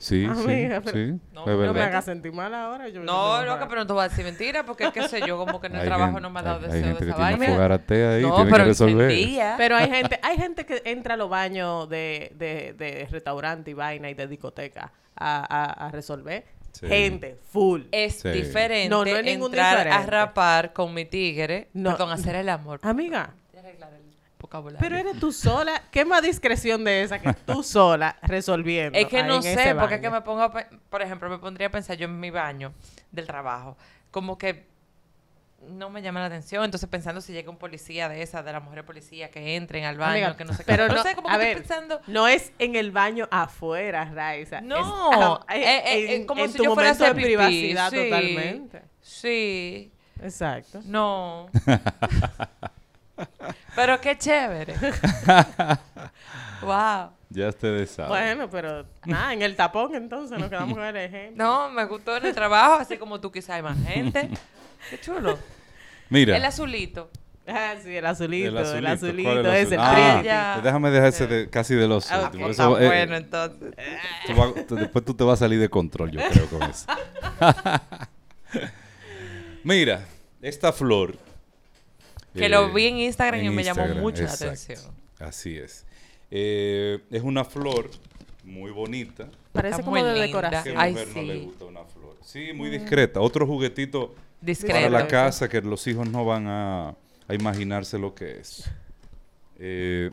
Sí, Amiga, sí, pero- sí, No, es no me hagas sentir mal ahora. Yo No, loca, pero no te voy a decir mentira, porque qué sé yo, como que en el Hay trabajo gente- no me ha dado hay- hay deseo gente de que esa tiene vaina. fogaratea ahí, no, tiene pero que resolver. Pero hay gente, hay gente que entra a los baños de, de, de restaurante y vaina y de discoteca a, a, a resolver. Sí. Gente, full. Es Sí. diferente No, no es ningún entrar a diferente. rapar con mi tigre, No. perdón, hacer el amor. Amiga, a arreglar el vocabulario. pero eres tú sola. ¿Qué más discreción de esa que tú sola resolviendo? Es que no sé, porque es que me pongo, a por ejemplo, me pondría a pensar yo en mi baño del trabajo, como que no me llama la atención, entonces pensando si llega un policía de esa, de las mujeres policías que entren al baño, Amiga, que no sé qué. pero no, no, sé, como a que ver, estoy pensando, No es en el baño afuera, Raiza. No, es, ah, eh, eh, en, como en si tu yo fuera a momento de pipí, privacidad sí. totalmente. sí, Exacto. no. pero qué chévere. wow. Ya ustedes saben. Bueno, pero nada, en el tapón entonces nos quedamos con el ejemplo. No, me gustó en el trabajo, así como tú quizás hay más gente. Qué chulo. Mira, El azulito. Ah, sí, el azulito, el azulito, ¿cuál es es el Ah, pretty. ya. déjame dejar ese de, casi de los Ah. Eso, Está eh, bueno, entonces. tú vas- tú- después tú te vas a salir de control, yo creo, con eso. Mira, esta flor. Que eh, lo vi en Instagram y me llamó mucho la atención. Así es. Eh, es una flor muy bonita. Parece Está como muy de linda. ¿Qué decoración. Ay, mujer no le sí. gusta una flor? Sí, muy discreta. Otro juguetito Discreto. para la casa que los hijos no van a, a imaginarse lo que es. Eh,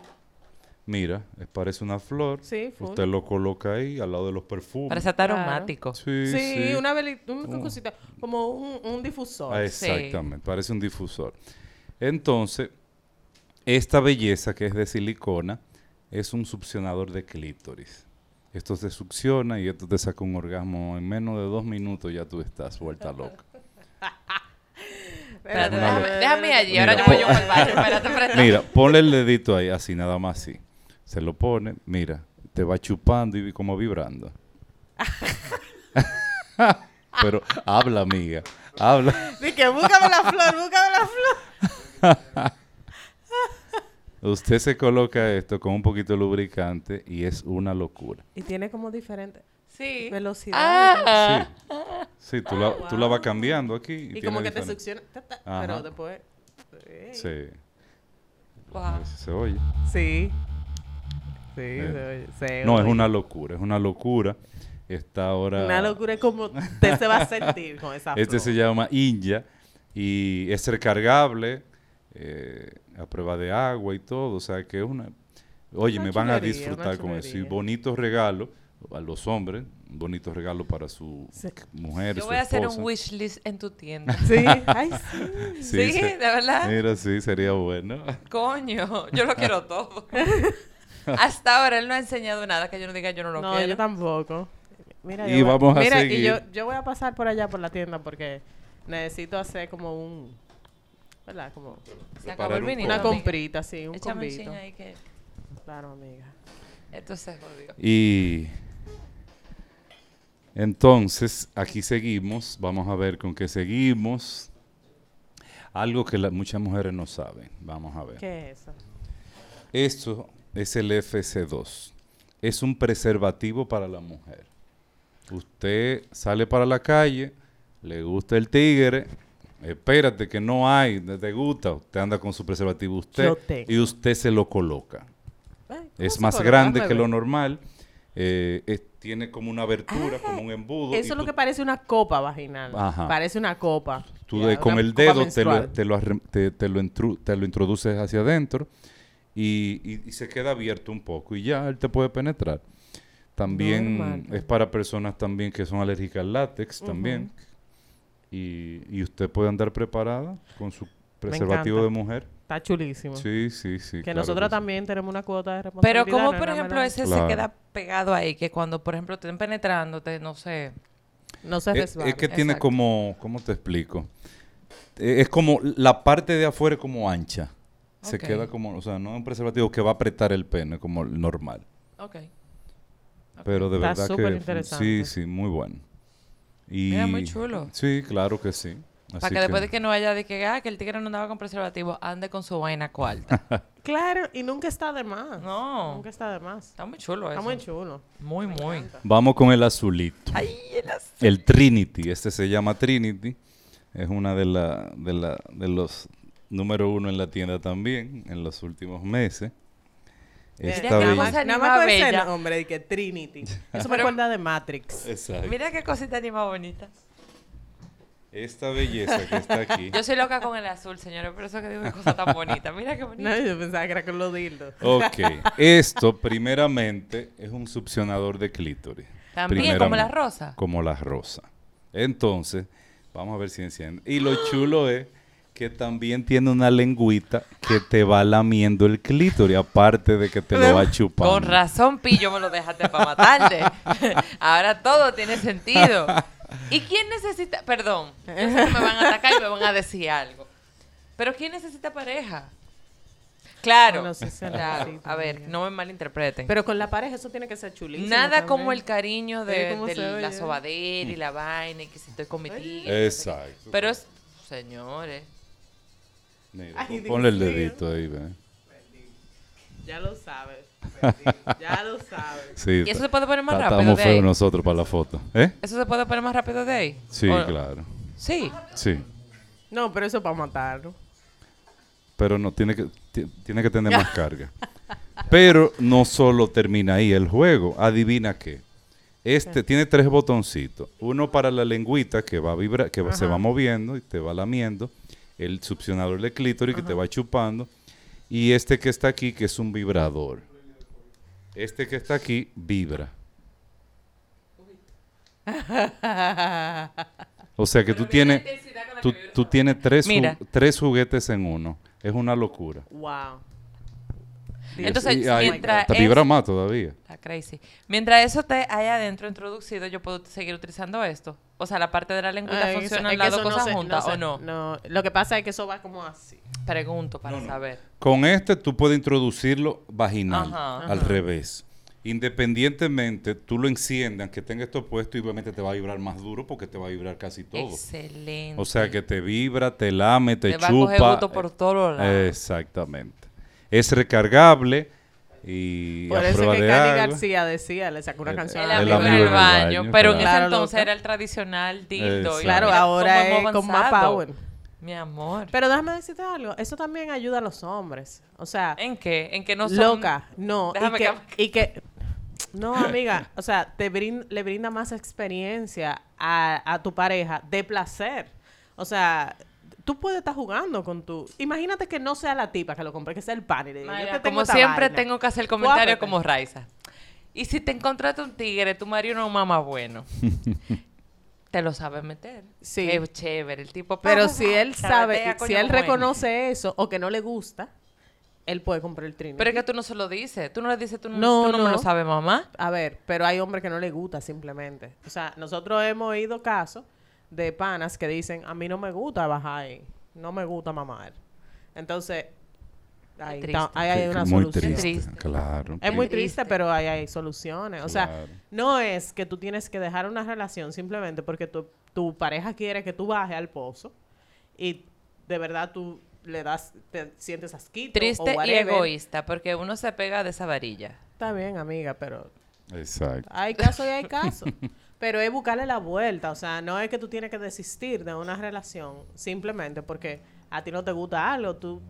mira, parece una flor. Sí, full. Usted lo coloca ahí al lado de los perfumes. Parece aromático. Sí, Sí, sí. una, Uh. cosita, como un, un difusor. Ah, Sí. exactamente, parece un difusor. Entonces, esta belleza que es de silicona es un succionador de clítoris. Esto se succiona y esto te saca un orgasmo en menos de dos minutos ya tú estás vuelta loca. Espérate, déjame, déjame allí, Mira, ahora yo voy yo al baño. Espérate, espérate. Mira, ponle el dedito ahí, así, nada más así. Se lo pone, mira, te va chupando y como vibrando. Pero habla, amiga, habla. Dije, búscame la flor, búscame la flor. Usted se coloca esto con un poquito de lubricante y es una locura. Y tiene como diferente Sí. velocidad. Ah. Sí, sí tú, la, tú la vas cambiando aquí. Y, y tiene como que te succiona. ta, ta, Ajá. Pero después. Sí. Sí, Wow. se oye. Sí. Sí, Eh. se oye, se No, es una locura, es una locura. Está ahora... Una locura es como usted se va a sentir con esa Este flor. se llama Inja y es recargable eh, a prueba de agua y todo. O sea que es una... Oye, Una me van a disfrutar con eso. Y bonitos regalos a los hombres, un bonito regalo para su Sí. mujer, Yo su voy a hacer un wish list en tu tienda. Sí, ay, sí. Sí, se- de verdad. Mira, sí, sería bueno. Coño, yo lo quiero todo. Hasta ahora él no ha enseñado nada que yo no diga yo no lo No, quiero. yo tampoco. Mira, Y yo voy- vamos a mira, seguir. y yo, yo voy a pasar por allá por la tienda porque necesito hacer como un. ¿Verdad? Como Se acabó el Preparar un vinito. una comprita, sí, un Échame un combito. chin ahí que Claro, amiga. esto se jodió. Y entonces, aquí seguimos. Vamos a ver con qué seguimos. Algo que la- muchas mujeres no saben. Vamos a ver. ¿Qué es eso? Esto es el FC2. Es un preservativo para la mujer. Usted sale para la calle, le gusta el tigre, espérate que no hay, te gusta, usted anda con su preservativo usted y usted se lo coloca. ¿cómo Es más coloca? grande que lo normal, eh, es- tiene como una abertura, como un embudo. Eso es lo tú- que parece una copa vaginal. Ajá. Parece una copa. Tú Ya, de- con el dedo te lo, te, lo, te- te lo intru- te lo introduces hacia adentro y, y- y se queda abierto un poco y ya él te puede penetrar. También Normal. es para personas también que son alérgicas al látex también. Y, y usted puede andar preparada con su preservativo de mujer. Está chulísimo. Sí, sí, sí. que claro nosotros también tenemos una cuota de responsabilidad. Pero como no por ejemplo ese Claro. se queda pegado ahí, que cuando por ejemplo te estén penetrándote, no sé. No se Es, resbala. es que tiene Exacto. como, ¿cómo te explico? Eh, Es como la parte de afuera es como ancha. Se queda como, o sea, no es un preservativo que va a apretar el pene como el normal. Ok. Pero de Está verdad súper que interesante. sí, sí, muy bueno. Y Mira, muy chulo. Sí, claro que sí. Para que, después de que no haya de que, ah, que el tigre no andaba con preservativo, ande con su vaina cuarta. claro, y nunca está de más. No. Nunca está de más. Está muy chulo eso. Está muy chulo. Muy, muy. Vamos con el azulito. Ay, el azul. El Trinity. Este se llama Trinity. Es una de, la, de, la, de los número uno en la tienda también en los últimos meses. Qué bella- cosa Nada más más con ese bella. nombre de que Trinity. Eso me recuerda de Matrix. Exacto. Mira qué cosita ni más bonita. Esta belleza que está aquí. Yo soy loca con el azul, señores, por eso que digo qué cosa tan bonita. Mira qué bonita. No, yo pensaba que era con los dildos. Ok, esto primeramente es un succionador de clítoris. También, como la rosa. Como la rosa. Entonces, vamos a ver si enciende. Y lo chulo es que también tiene una lengüita que te va lamiendo el clítoris, aparte de que te lo va chupando. Con razón, Pillo, me lo dejaste para matarte. Ahora todo tiene sentido. ¿Y quién necesita? Perdón, yo sé que me van a atacar y me van a decir algo. Pero ¿quién necesita pareja? Claro, Bueno, sí se claro. necesita, A ver, no me malinterpreten. Pero con la pareja eso tiene que ser chulísimo. Nada como el cariño de, la sobadera y la vaina y que si estoy con mi tigre. Exacto. Pero es, señores, Mira, Ay, ponle el dedito ahí, ve. Ya lo sabes. Ya lo sabes. Sí, ¿Y eso se puede poner más rápido Estamos feos nosotros para la foto. ¿Eh? ¿eso se puede poner más rápido de ahí? Sí, ¿O- claro. Sí. Sí. No, pero eso para matarlo. pero no tiene que ti- tiene que tener más carga. Pero no solo termina ahí el juego, adivina qué. Este tiene tres botoncitos, uno para la lengüita que va a vibrar, que va- se va moviendo y te va lamiendo, el succionador de clítoris que te va chupando y este que está aquí que es un vibrador. Este que está aquí vibra. O sea que tú tienes tú, tú tienes tres, ju- tres juguetes en uno. Es una locura. wow. Entonces, Y mientras te es- vibra más todavía. Está crazy. Mientras eso te haya adentro introducido, yo puedo seguir utilizando esto. O sea, la parte de la lengüita Ay, funciona es las que dos no cosas juntas o no. No, lo que pasa es que eso va como así. Pregunto para saber. Con este tú puedes introducirlo vaginal, Ajá. al revés. Independientemente, tú lo enciendes, aunque tenga esto puesto, y obviamente te va a vibrar más duro porque te va a vibrar casi todo. Excelente. O sea que te vibra, te lame, te, Te va a coger chupa. gusto por todos lados. Exactamente. Es recargable y Por a eso prueba que de agua. García decía, le sacó una El- canción. el a la el amigo en amigo el en el baño. baño, pero en ese Claro, entonces loca. era el tradicional dildo. y. Claro, mira ahora es con más power. Mi amor. Pero déjame decirte algo, eso también ayuda a los hombres. O sea, ¿En qué? ¿En que no son... loca, no. Y Déjame que, que- y que- no, amiga, o sea, te brin- le brinda más experiencia a, a tu pareja de placer. O sea, tú puedes estar jugando con tu... Imagínate que no sea la tipa que lo compre, que sea el pan y le diga, te como siempre vaina. tengo que hacer comentario Guápate. como Raiza. Y si te encontraste un tigre, tu marido no mamá bueno. te lo sabe meter. Sí. Es chévere. El tipo... Pero si él sabe, si él bueno. reconoce eso o que no le gusta, él puede comprar el Trinity. Pero es que tú no se lo dices. Tú no le dices, tú no, No, tú no, me lo sabes, mamá. A ver, pero hay hombres que no les gusta simplemente. O sea, nosotros hemos oído casos de panas que dicen, a mí no me gusta bajar ahí, no me gusta mamar. Entonces, ahí, triste. está- ahí hay una muy solución. triste, Triste. claro. Es muy Triste. triste, pero ahí hay soluciones. O sea, no es que tú tienes que dejar una relación simplemente porque tu, tu pareja quiere que tú bajes al pozo y de verdad tú le das, te sientes asquito Triste o y egoísta, porque uno se pega de esa varilla. Está bien, amiga, pero Exacto. Hay casos y hay casos. Pero es buscarle la vuelta. O sea, no es que tú tienes que desistir de una relación simplemente porque a ti no te gusta algo. Tú,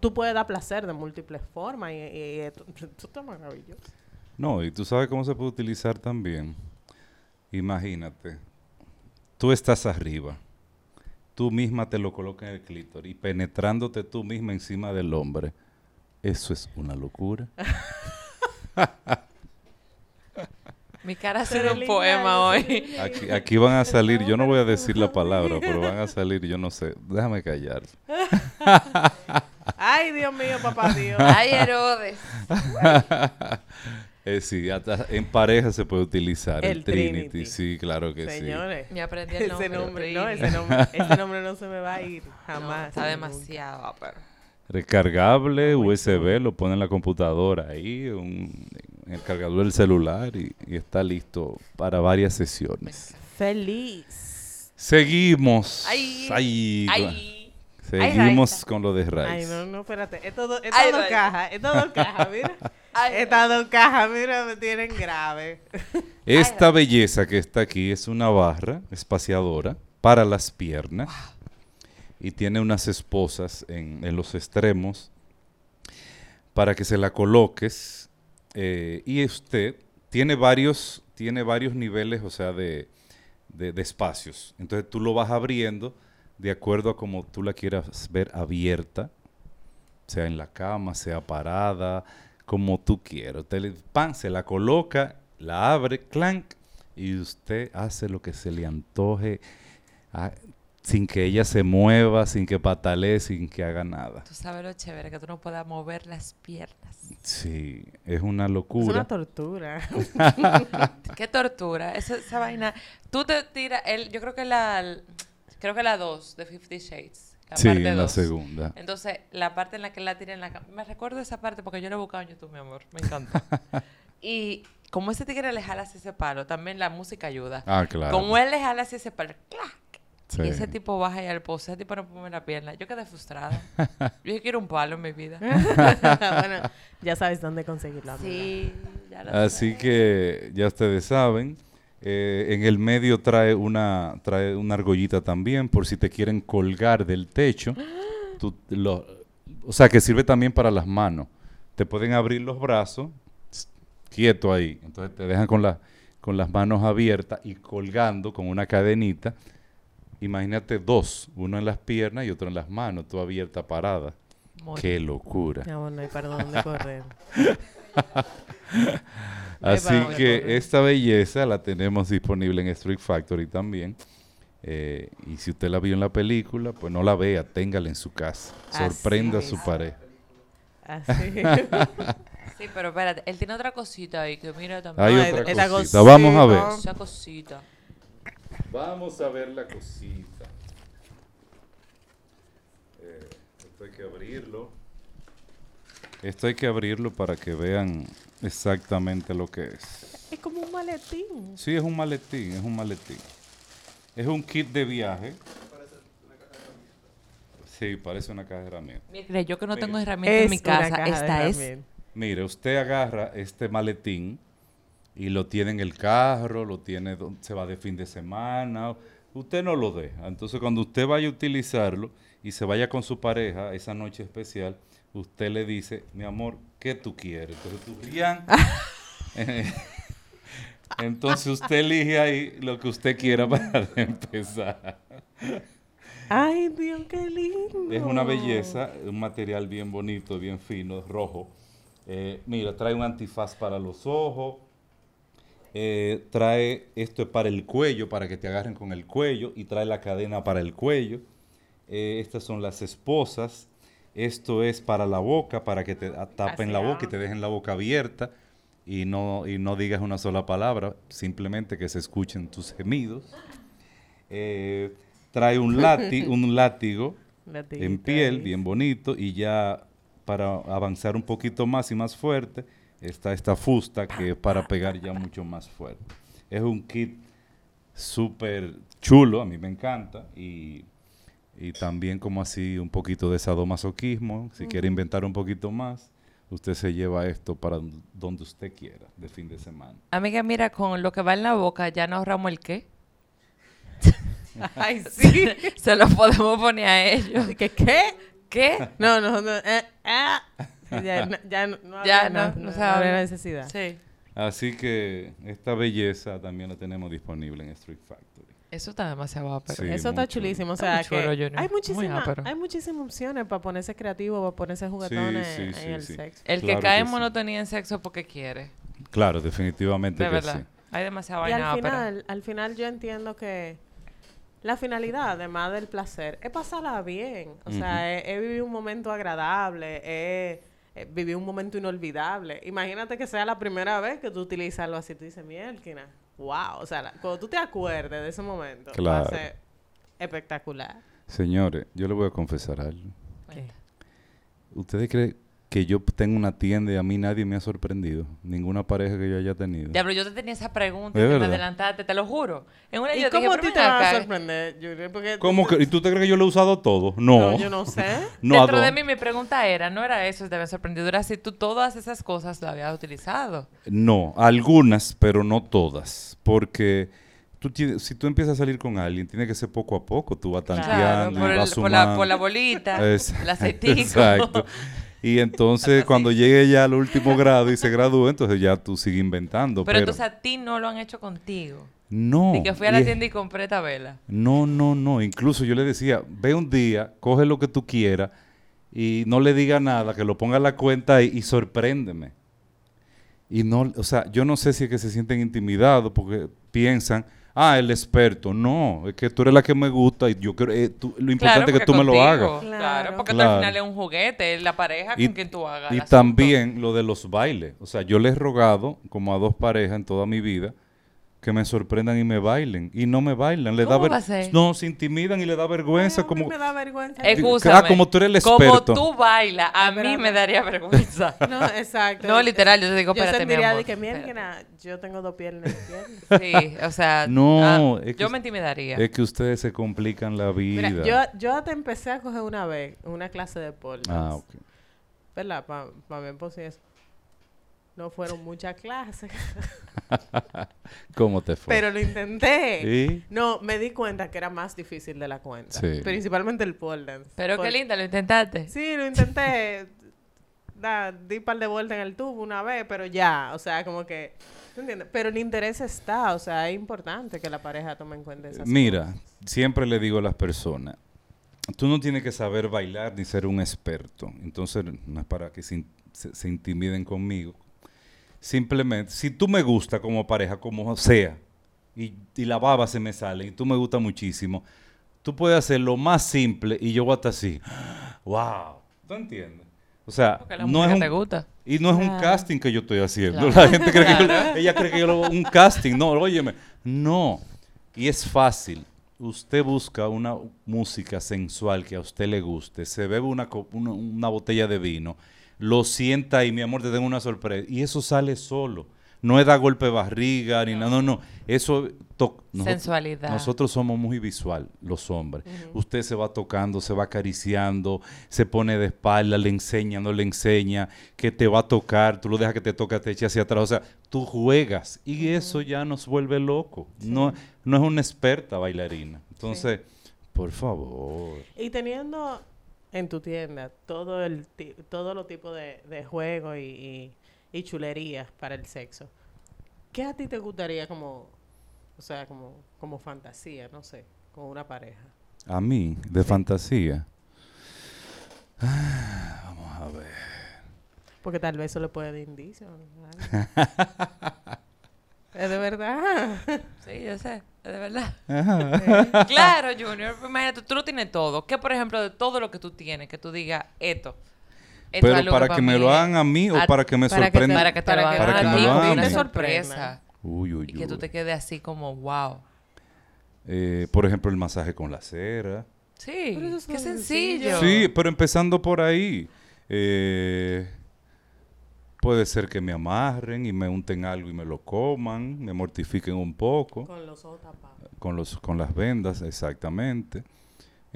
tú puedes dar placer de múltiples formas y, y- y esto, esto está maravilloso. No, y tú sabes cómo se puede utilizar también. Imagínate, tú estás arriba, tú misma te lo colocas en el clítoris y penetrándote tú misma encima del hombre. Eso es una locura. Mi cara ha sido un poema hoy. Aquí, aquí van a salir, yo no voy a decir la palabra, pero van a salir, yo no sé, déjame callar. Ay, Dios mío, papá Dios. Ay, Herodes. Eh, sí, hasta en pareja se puede utilizar el, El Trinity. Trinity. Sí, claro que Señores. Me aprendí el nombre. Ese nombre, no, ese nombre, ese nombre no se me va a ir No, jamás. está demasiado. pero- sí. Recargable, USB, lo pone en la computadora ahí, un, en el cargador del celular y, y está listo para varias sesiones. Feliz. Seguimos. Ay, Ay, ay. Seguimos con lo de Ay, Rice. no, no, espérate. Estas dos Ay, cajas, estas dos cajas, mira. Ay, Estas dos cajas, mira, me tienen grave. Esta belleza que está aquí es una barra espaciadora para las piernas y tiene unas esposas en, en los extremos para que se la coloques eh, y usted tiene varios, tiene varios niveles, o sea, de, de- espacios. Entonces tú lo vas abriendo de acuerdo a como tú la quieras ver abierta, sea en la cama, sea parada, como tú quieras. Usted pan, se la coloca, la abre, clank, y usted hace lo que se le antoje, ah, sin que ella se mueva, sin que patalee, sin que haga nada. Tú sabes lo chévere, que tú no puedas mover las piernas. Sí, es una Es locura. una tortura. Qué tortura. Esa, esa vaina. Tú te tiras, el, yo creo que la, creo que la 2 de Fifty Shades. La sí, parte en la dos. segunda. Entonces, la parte en la que la tira en la cama. Me recuerdo esa parte porque yo la he buscado en YouTube, mi amor. Me encanta. y como ese tigre le jala así ese palo, también la música ayuda. Ah, claro. Como él le jala así ese palo, ¡clac! Sí. Y ese tipo baja ahí al pozo, ese tipo no pone la pierna. Yo quedé frustrada. yo quiero un palo en mi vida. bueno, ya sabes dónde conseguirlo. amiga. sí, ya lo Así que ya ustedes saben. eh, en el medio trae una, trae una argollita también por si te quieren colgar del techo. Tú lo- o sea, que sirve también para las manos. Te pueden abrir los brazos, quieto ahí. Entonces te dejan con, la, con las manos abiertas y colgando con una cadenita. Imagínate dos, uno en las piernas y otro en las manos, tú abierta parada. Qué locura. No hay para dónde correr. Así que correr. esta belleza la tenemos disponible en Street Factory también. Eh, y si usted la vio en la película, pues no la vea, téngala en su casa. Así Sorprenda a su mismo. pareja. Así. Sí, pero espérate, él tiene otra cosita ahí que mira también. Hay otra esta cosita. Vamos a ver. cosita. Esa cosita. Vamos a ver la cosita. Eh, esto hay que abrirlo. Esto hay que abrirlo para que vean exactamente lo que es. es como un maletín. Sí, es un maletín, es un maletín. Es un kit de viaje. Sí, parece una caja de herramientas. Mire, yo que no tengo herramientas en mi casa, esta es. Mire, usted agarra este maletín y lo tiene en el carro, lo tiene, se va de fin de semana, usted no lo deja. Entonces, cuando usted vaya a utilizarlo y se vaya con su pareja esa noche especial, usted le dice, mi amor, ¿qué tú quieres? Entonces tú, Rian. Entonces usted elige ahí lo que usted quiera para empezar. Ay, Dios, qué lindo. Es una belleza, un material bien bonito, bien fino, rojo. Eh, mira, trae un antifaz para los ojos. Eh, trae, esto es para el cuello, para que te agarren con el cuello. Y trae la cadena para el cuello. Eh, estas son las esposas. Esto es para la boca, para que te tapen la boca y te dejen la boca abierta. Y no, y no digas una sola palabra, simplemente que se escuchen tus gemidos. Eh, trae un, láti- un látigo en piel, bien bonito, y ya para avanzar un poquito más y más fuerte, está esta fusta que es para pegar ya mucho más fuerte. Es un kit súper chulo, a mí me encanta, y, y también como así un poquito de sadomasoquismo, si quiere inventar un poquito más, usted se lleva esto para donde usted quiera, de fin de semana. Amiga, mira, con lo que va en la boca ya nos ahorramos el qué. Ay, sí. Se lo podemos poner a ellos. ¿Qué? ¿Qué? ¿Qué? No, no, no. eh, ah. Ya, no- ya no, no Ya no, no se habla. necesidad. Sí. Así que esta belleza también la tenemos disponible en Street Factory. Eso está demasiado ápero. Sí, Eso está chulo. chulísimo. O sea, chulo, que hay ápero. hay muchísimas opciones para ponerse creativo, para ponerse juguetones sí, en sí, el sí. sexo. El Claro que cae que en sí. monotonía en sexo porque quiere. Claro, definitivamente De que verdad. sí. Hay demasiada Y vaina al ápera. final, al final yo entiendo que la finalidad, además del placer, es pasarla bien. O sea, es, es vivir un momento agradable, es, es vivir un momento inolvidable. Imagínate que sea la primera vez que tú utilizas algo así. Tú dices, mielquina, wow. O sea, la- cuando tú te acuerdes de ese momento, va Claro. a ser espectacular. Señores, yo le voy a confesar algo. ¿Ustedes creen que yo tengo una tienda y a mí nadie me ha sorprendido. Ninguna pareja que yo haya tenido. Diablo, yo te tenía esa pregunta ¿Es y te me adelantaste, te lo juro. En una ¿Y yo cómo dije, a ti pero te va a sorprender? Porque ¿Cómo que? ¿Y tú te crees que yo lo he usado todo? No. No, yo no sé. No, Dentro de mí mi pregunta era, no era eso, te había sorprendido, era si tú todas esas cosas lo habías utilizado. No, algunas, pero no todas. Porque tú tienes- si tú empiezas a salir con alguien, tiene que ser poco a poco. Tú vas Claro, tanteando, por, y el- vas por la, sumando. por la bolita, Es- el aceitico. Exacto. Y entonces, cuando llegue ya al último grado y se gradúe, entonces ya tú sigues inventando. Pero Pero, entonces a ti no lo han hecho contigo. no. Y que fui a la tienda y compré esta vela. No, no, no. Incluso yo le decía, ve un día, coge lo que tú quieras y no le diga nada, que lo ponga a la cuenta y, y sorpréndeme. Y no, o sea, yo no sé si es que se sienten intimidados porque piensan, ah, el experto. No, es que tú eres la que me gusta y yo creo, eh, tú- lo importante es que tú me lo hagas. Claro, Claro. porque Claro. al final es un juguete, es la pareja Y- con quien tú hagas. Y también lo de los bailes. O sea, yo les he rogado como a dos parejas en toda mi vida que me sorprendan y me bailen. Y no me bailan. Le da ¿Cómo ver- va a ser? No, se intimidan y le da vergüenza. Ay, a mí como... me da vergüenza. Escúchame. Ah, como tú eres el Como experto. tú bailas, a mí me daría vergüenza. No, exacto. No, literal, yo te digo, Yo espérate, mi sentiría amor, de que, espérate. yo tengo dos piernas. Sí, o sea, No, ah, es que yo me intimidaría. Es que ustedes se complican la vida. Mira, yo, yo te empecé a coger una vez una clase de pole Ah, ok. ¿Verdad? Para mi esposo y eso. No fueron muchas clases, ¿Cómo te fue? pero lo intenté. ¿Y? No, me di cuenta que era más difícil de la cuenta. Sí. Principalmente el pole dance. Pero qué linda, lo intentaste. Sí, lo intenté. Da, di par de vueltas en el tubo una vez, pero ya, o sea, como que, ¿tú entiendes? Pero el interés está, o sea, es importante que la pareja tome en cuenta esas Mira, cosas. siempre le digo a las personas, tú no tienes que saber bailar ni ser un experto. Entonces, no es para que se- se intimiden conmigo. Simplemente, si tú me gusta como pareja, como sea, y, y la baba se me sale, y tú me gusta muchísimo, tú puedes hacer lo más simple y yo voy a estar así. ¡Wow! ¿Tú entiendes? O sea, la no es un, te gusta. y no es un casting que yo estoy haciendo. Claro. La gente cree que yo, ella cree que yo lo un casting. No, óyeme. No. Y es fácil. Usted busca una música sensual que a usted le guste, se bebe una, una botella de vino, lo sienta y mi amor te tengo una sorpresa. Y eso sale solo. No es dar golpe de barriga ni nada. No, no. Eso nosotros- Sensualidad. Nosotros somos muy visual, los hombres. Usted se va tocando, se va acariciando, se pone de espalda, le enseña, no le enseña, que te va a tocar, tú lo dejas que te toque, te eche hacia atrás. O sea, tú juegas y eso ya nos vuelve loco. No, no es una experta bailarina. Entonces, por favor. Y teniendo en tu tienda todo el ti- todos los tipos de, de juegos y, y, y chulerías para el sexo, ¿qué a ti te gustaría como, o sea, como, como fantasía, no sé, con una pareja? A mí, de fantasía. Ah, vamos a ver. Porque tal vez eso le puede dar indicio. ¿verdad? es de verdad. Sí, yo sé, de verdad. Ajá. claro, Junior, pues imagínate, tú lo tienes todo. ¿Qué, por ejemplo, de todo lo que tú tienes, que tú digas esto? esto es Pero para que me lo hagan a mí o a- para que me para que te- sorprenda. Para que te Para lo hagan para que a me ti una sorpresa. Uy, uy, Y que tú uy. te quedes así como, wow. Eh, por ejemplo, el masaje con la cera. Sí, Pero eso es qué tan sencillo. Sí, pero empezando por ahí. Eh, puede ser que me amarren y me unten algo y me lo coman, me mortifiquen un poco Con los ojos tapados. con los con las vendas, exactamente.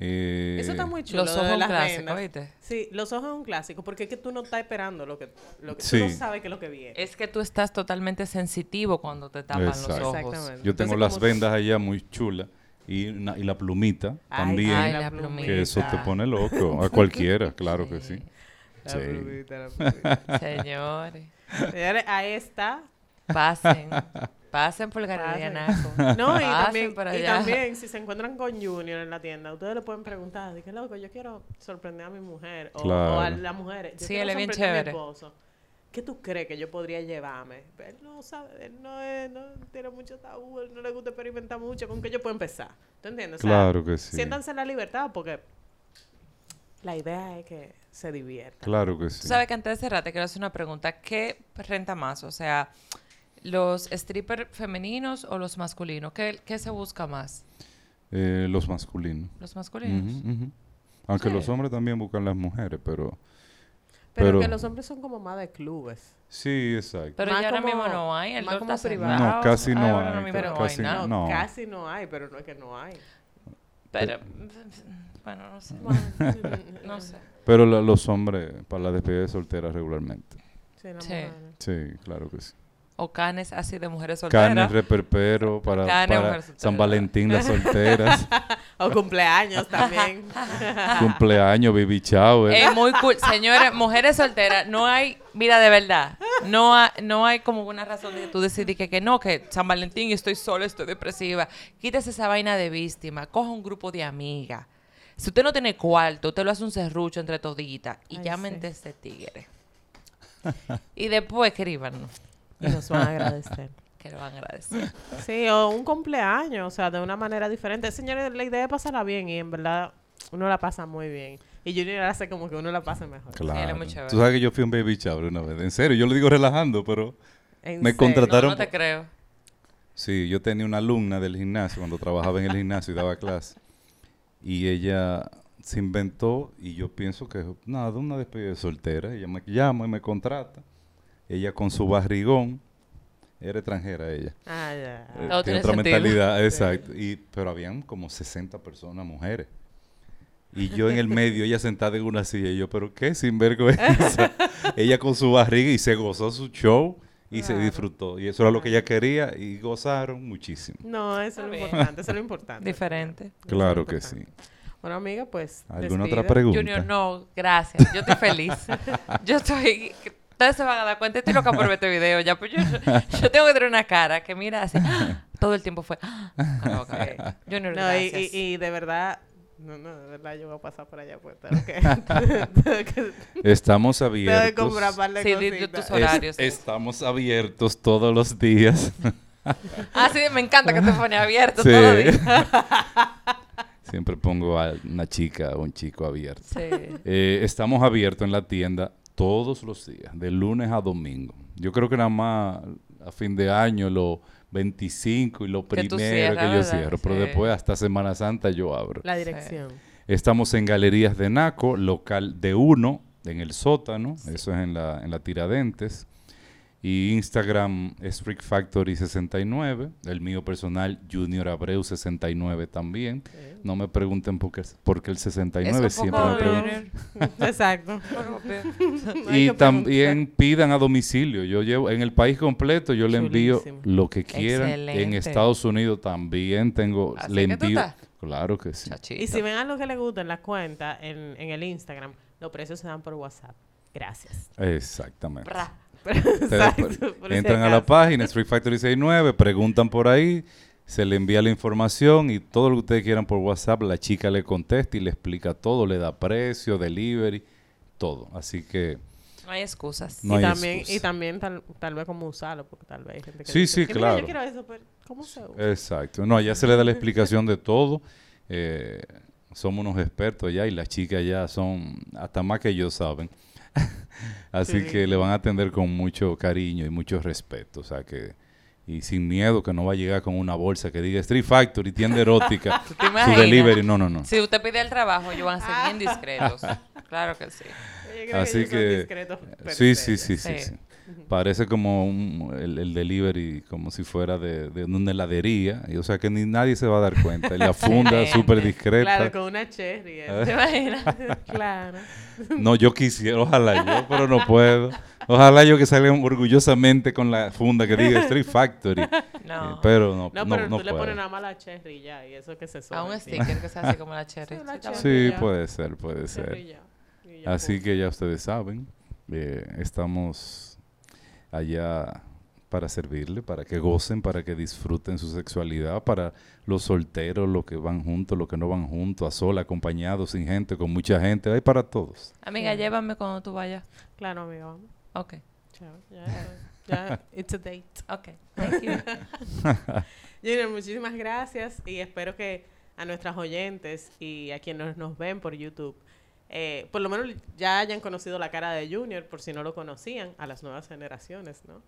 Eh, Eso está muy chulo. Los lo de ojos las clásicos, vendas. ¿oíste? Sí, los ojos es un clásico, porque es que tú no estás esperando lo que, lo que Sí. tú no sabes que es lo que viene. Es que tú estás totalmente sensitivo cuando te tapan Exacto. los ojos. Exactamente. Yo tengo Entonces, las vendas allá muy chulas y, una- y la plumita Ay, también, ay, la plumita. que eso te pone loco, a cualquiera, claro que sí. La Sí. plumita, la plumita. Señores, Señores, ahí está. pasen. Pasen por Galería. Naco. No, y Pasen también, por y también, si se encuentran con Junior en la tienda, ustedes le pueden preguntar, de qué loco, yo quiero sorprender a mi mujer, o, Claro. o a las mujeres. Yo Sí, él es bien chévere. esposo. ¿Qué tú crees que yo podría llevarme? Él no sabe, él no, es, no tiene mucho tabú, él no le gusta experimentar mucho, ¿con qué yo puedo empezar? ¿Tú entiendes? O sea, Claro que sí. Siéntanse en la libertad porque la idea es que se diviertan. Claro que sí. Tú sabes que antes de cerrar te quiero hacer una pregunta. ¿Qué renta más? O sea, ¿los strippers femeninos o los masculinos? ¿Qué, qué se busca más? Eh, los masculinos. ¿Los masculinos? Aunque Sí. los hombres también buscan las mujeres, pero Pero, que los hombres son como más de clubes. Sí, exacto. Pero ya ahora mismo no hay. El más doctor como privado. No, casi no hay, pero no hay casi nada. no. Casi no hay, pero no es que no hay. Pero, bueno, no sé. No sé. Pero la- los hombres para la despedida de soltera regularmente. Sí. Sí, claro que sí. O canes así de mujeres solteras. Canes, reperpero para, Canes, para. San Valentín, las solteras, O cumpleaños también. cumpleaños, baby shower. Es muy cool. Señores, mujeres solteras, no hay, mira, de verdad, no hay, no hay como una razón de que tú decidir que, que no, que San Valentín y estoy sola, estoy depresiva. Quítese esa vaina de víctima, coja un grupo de amigas. Si usted no tiene cuarto, usted lo hace un serrucho entre toditas y Ay, llamen sí. a este tigre. y después escríbanos, Y nos van a agradecer. que lo van a agradecer. Sí, o un cumpleaños, o sea, de una manera diferente. Señores, la idea es pasarla bien y en verdad uno la pasa muy bien. Y Junior hace como que uno la pasa mejor. Claro. chévere. Tú sabes que yo fui un baby shower una vez. En serio, yo lo digo relajando, pero En Me serio. contrata- No, te creo. sí, yo tenía una alumna del gimnasio cuando trabajaba en el gimnasio y daba clase. Y ella se inventó, y yo pienso que nada, una despedida de soltera. Ella me llama y me contrata. Ella con su barrigón, era extranjera ella. Ah, ya. Eh, Todo tiene otra sentido. mentalidad, exacto. Y, pero habían como 60 personas, mujeres. Y yo en el medio, ella sentada en una silla, y yo, ¿pero qué sinvergüenza? ella con su barriga y se gozó su show y se disfrutó. Y eso era lo que ella quería y gozaron muchísimo. No, eso es lo importante, eso es lo importante. Diferente. Claro que importante. sí. Bueno, amiga, pues. ¿Alguna otra pregunta? Junior, no, gracias. Yo estoy feliz. yo estoy. Ustedes se van a dar cuenta. Estoy loca por ver este video ya. Pues yo, yo tengo que tener una cara que mira así. ¡ah! Todo el tiempo fue. ¡ah! abierta. Junior, No, y, gracias. y, y de verdad. No, no, de verdad yo voy a pasar por allá. Pues tengo que. tengo que, Estamos tengo que abiertos. comprar par de Sí, di- di cositas. tus horarios. Es- estamos abiertos todos los días. Ah, sí, me encanta que te pone abierto Sí. todo el día. Siempre pongo a una chica o un chico abierto. Sí. Eh, estamos abiertos en la tienda todos los días, de lunes a domingo. Yo creo que nada más a fin de año, los 25 y lo Que primero cierras, que yo ¿verdad? cierro, pero después hasta Semana Santa yo abro. La dirección. Estamos en Galerías de Naco, local de uno, en el sótano, eso es en la, en la Tiradentes. Y Instagram es Freak Factory 69, el mío personal Junior Abreu 69 también. No me pregunten por qué, por qué el 69, Es un siempre me preguntan. Exacto. No Y también pidan a domicilio. Yo llevo en el país completo, yo le envío Chulísimo. lo que quieran. En. Estados Unidos también tengo, Así le envío. Claro que sí. Chachito. Y si ven algo que les gusta en la cuenta, en, en el Instagram, los precios se dan por WhatsApp. Gracias. Exactamente. Bra. Exacto, Ustedes, pues, entran a la página Street Factory 69, preguntan por ahí, se le envía la información y todo lo que ustedes quieran por WhatsApp, la chica le contesta y le explica todo, le da precio, delivery, todo. Así que No hay excusas. No y hay también, excusa. y también tal, tal vez cómo usarlo, porque tal vez hay gente que Sí, dice sí, que, "Mira, claro. yo quiero eso, pero ¿cómo se usa? Exacto. No, allá se le da la explicación de todo. Eh, somos unos expertos allá y las chicas ya son hasta más que ellos saben. Así Sí. que le van a atender con mucho cariño y mucho respeto. O sea que, y sin miedo que no va a llegar con una bolsa que diga Street Factory, tienda erótica, su delivery. No, no, no. Si usted pide el trabajo, ellos van a ser bien discretos. Claro que sí. Yo creo Así son que, discretos sí, se. sí, sí, sí, Parece como un- el, el delivery, como si fuera de, de una heladería. Y, o sea que ni nadie se va a dar cuenta. Y la funda súper discreta. Claro, con una cherry. ¿eh? ¿Te imaginas? claro. No, yo quisiera, ojalá yo, pero no puedo. Ojalá yo que salga orgullosamente con la funda que diga Street Factory. Eh, No. pero no, No, no, pero no tú le puedo. pones nada más la cherry ya, y eso que se A suena. un sticker que sea así como la cherry. Sí, la cherry. puede ser, puede ser. Así que ya ustedes saben, eh, estamos allá para servirle, para que gocen, para que disfruten su sexualidad, para los solteros, los que van juntos, los que no van juntos, a sola, acompañados, sin gente, con mucha gente, hay para todos. Amiga, Sí. llévame cuando tú vayas. Claro, amigo, vamos. Ok, Chao. Ya, ya, it's a date. ok. Thank you. Junior, muchísimas gracias y espero que a nuestras oyentes y a quienes nos ven por YouTube, eh, por lo menos ya hayan conocido la cara de Junior, por si no lo conocían, a las nuevas generaciones, ¿no?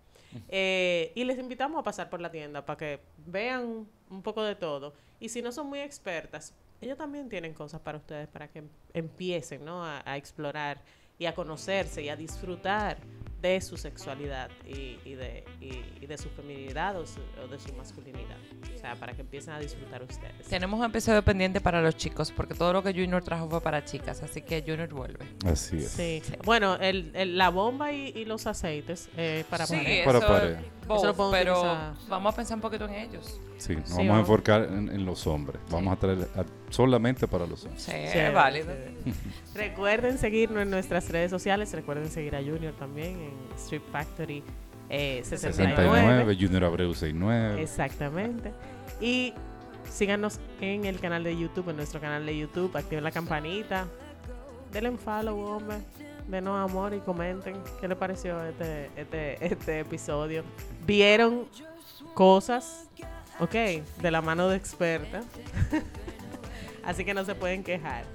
Eh, y les invitamos a pasar por la tienda para que vean un poco de todo. Y si no son muy expertas, ellos también tienen cosas para ustedes para que empiecen, ¿no? A explorar y a conocerse y a disfrutar de su sexualidad y, de, y, de su feminidad o, de su masculinidad. O sea, para que empiecen a disfrutar ustedes. Tenemos un episodio pendiente para los chicos, porque todo lo que Junior trajo fue para chicas, así que Junior vuelve. Así es. Sí. Bueno, el, la bomba y, los aceites eh, para sí, Para pero vamos a pensar un poquito en ellos. Sí, nos vamos a enfocar en, los hombres. Vamos a traer solamente para los hombres. Sí, es válido. recuerden seguirnos en nuestras redes sociales. Recuerden seguir a Junior también en Street Factory eh, 69. Junior Abreu 69. Exactamente. Y síganos en el canal de YouTube, en nuestro canal de YouTube. Activen la campanita. Denle un follow, hombre. Denos amor y comenten qué les pareció este, este, este episodio. ¿Vieron cosas Ok, de la mano de experta. Así que no se pueden quejar.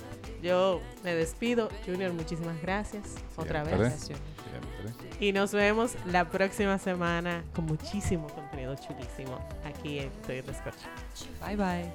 Yo me despido. Junior, muchísimas gracias. Otra vez. Y nos vemos la próxima semana con muchísimo contenido chulísimo aquí en Estoy Bye bye.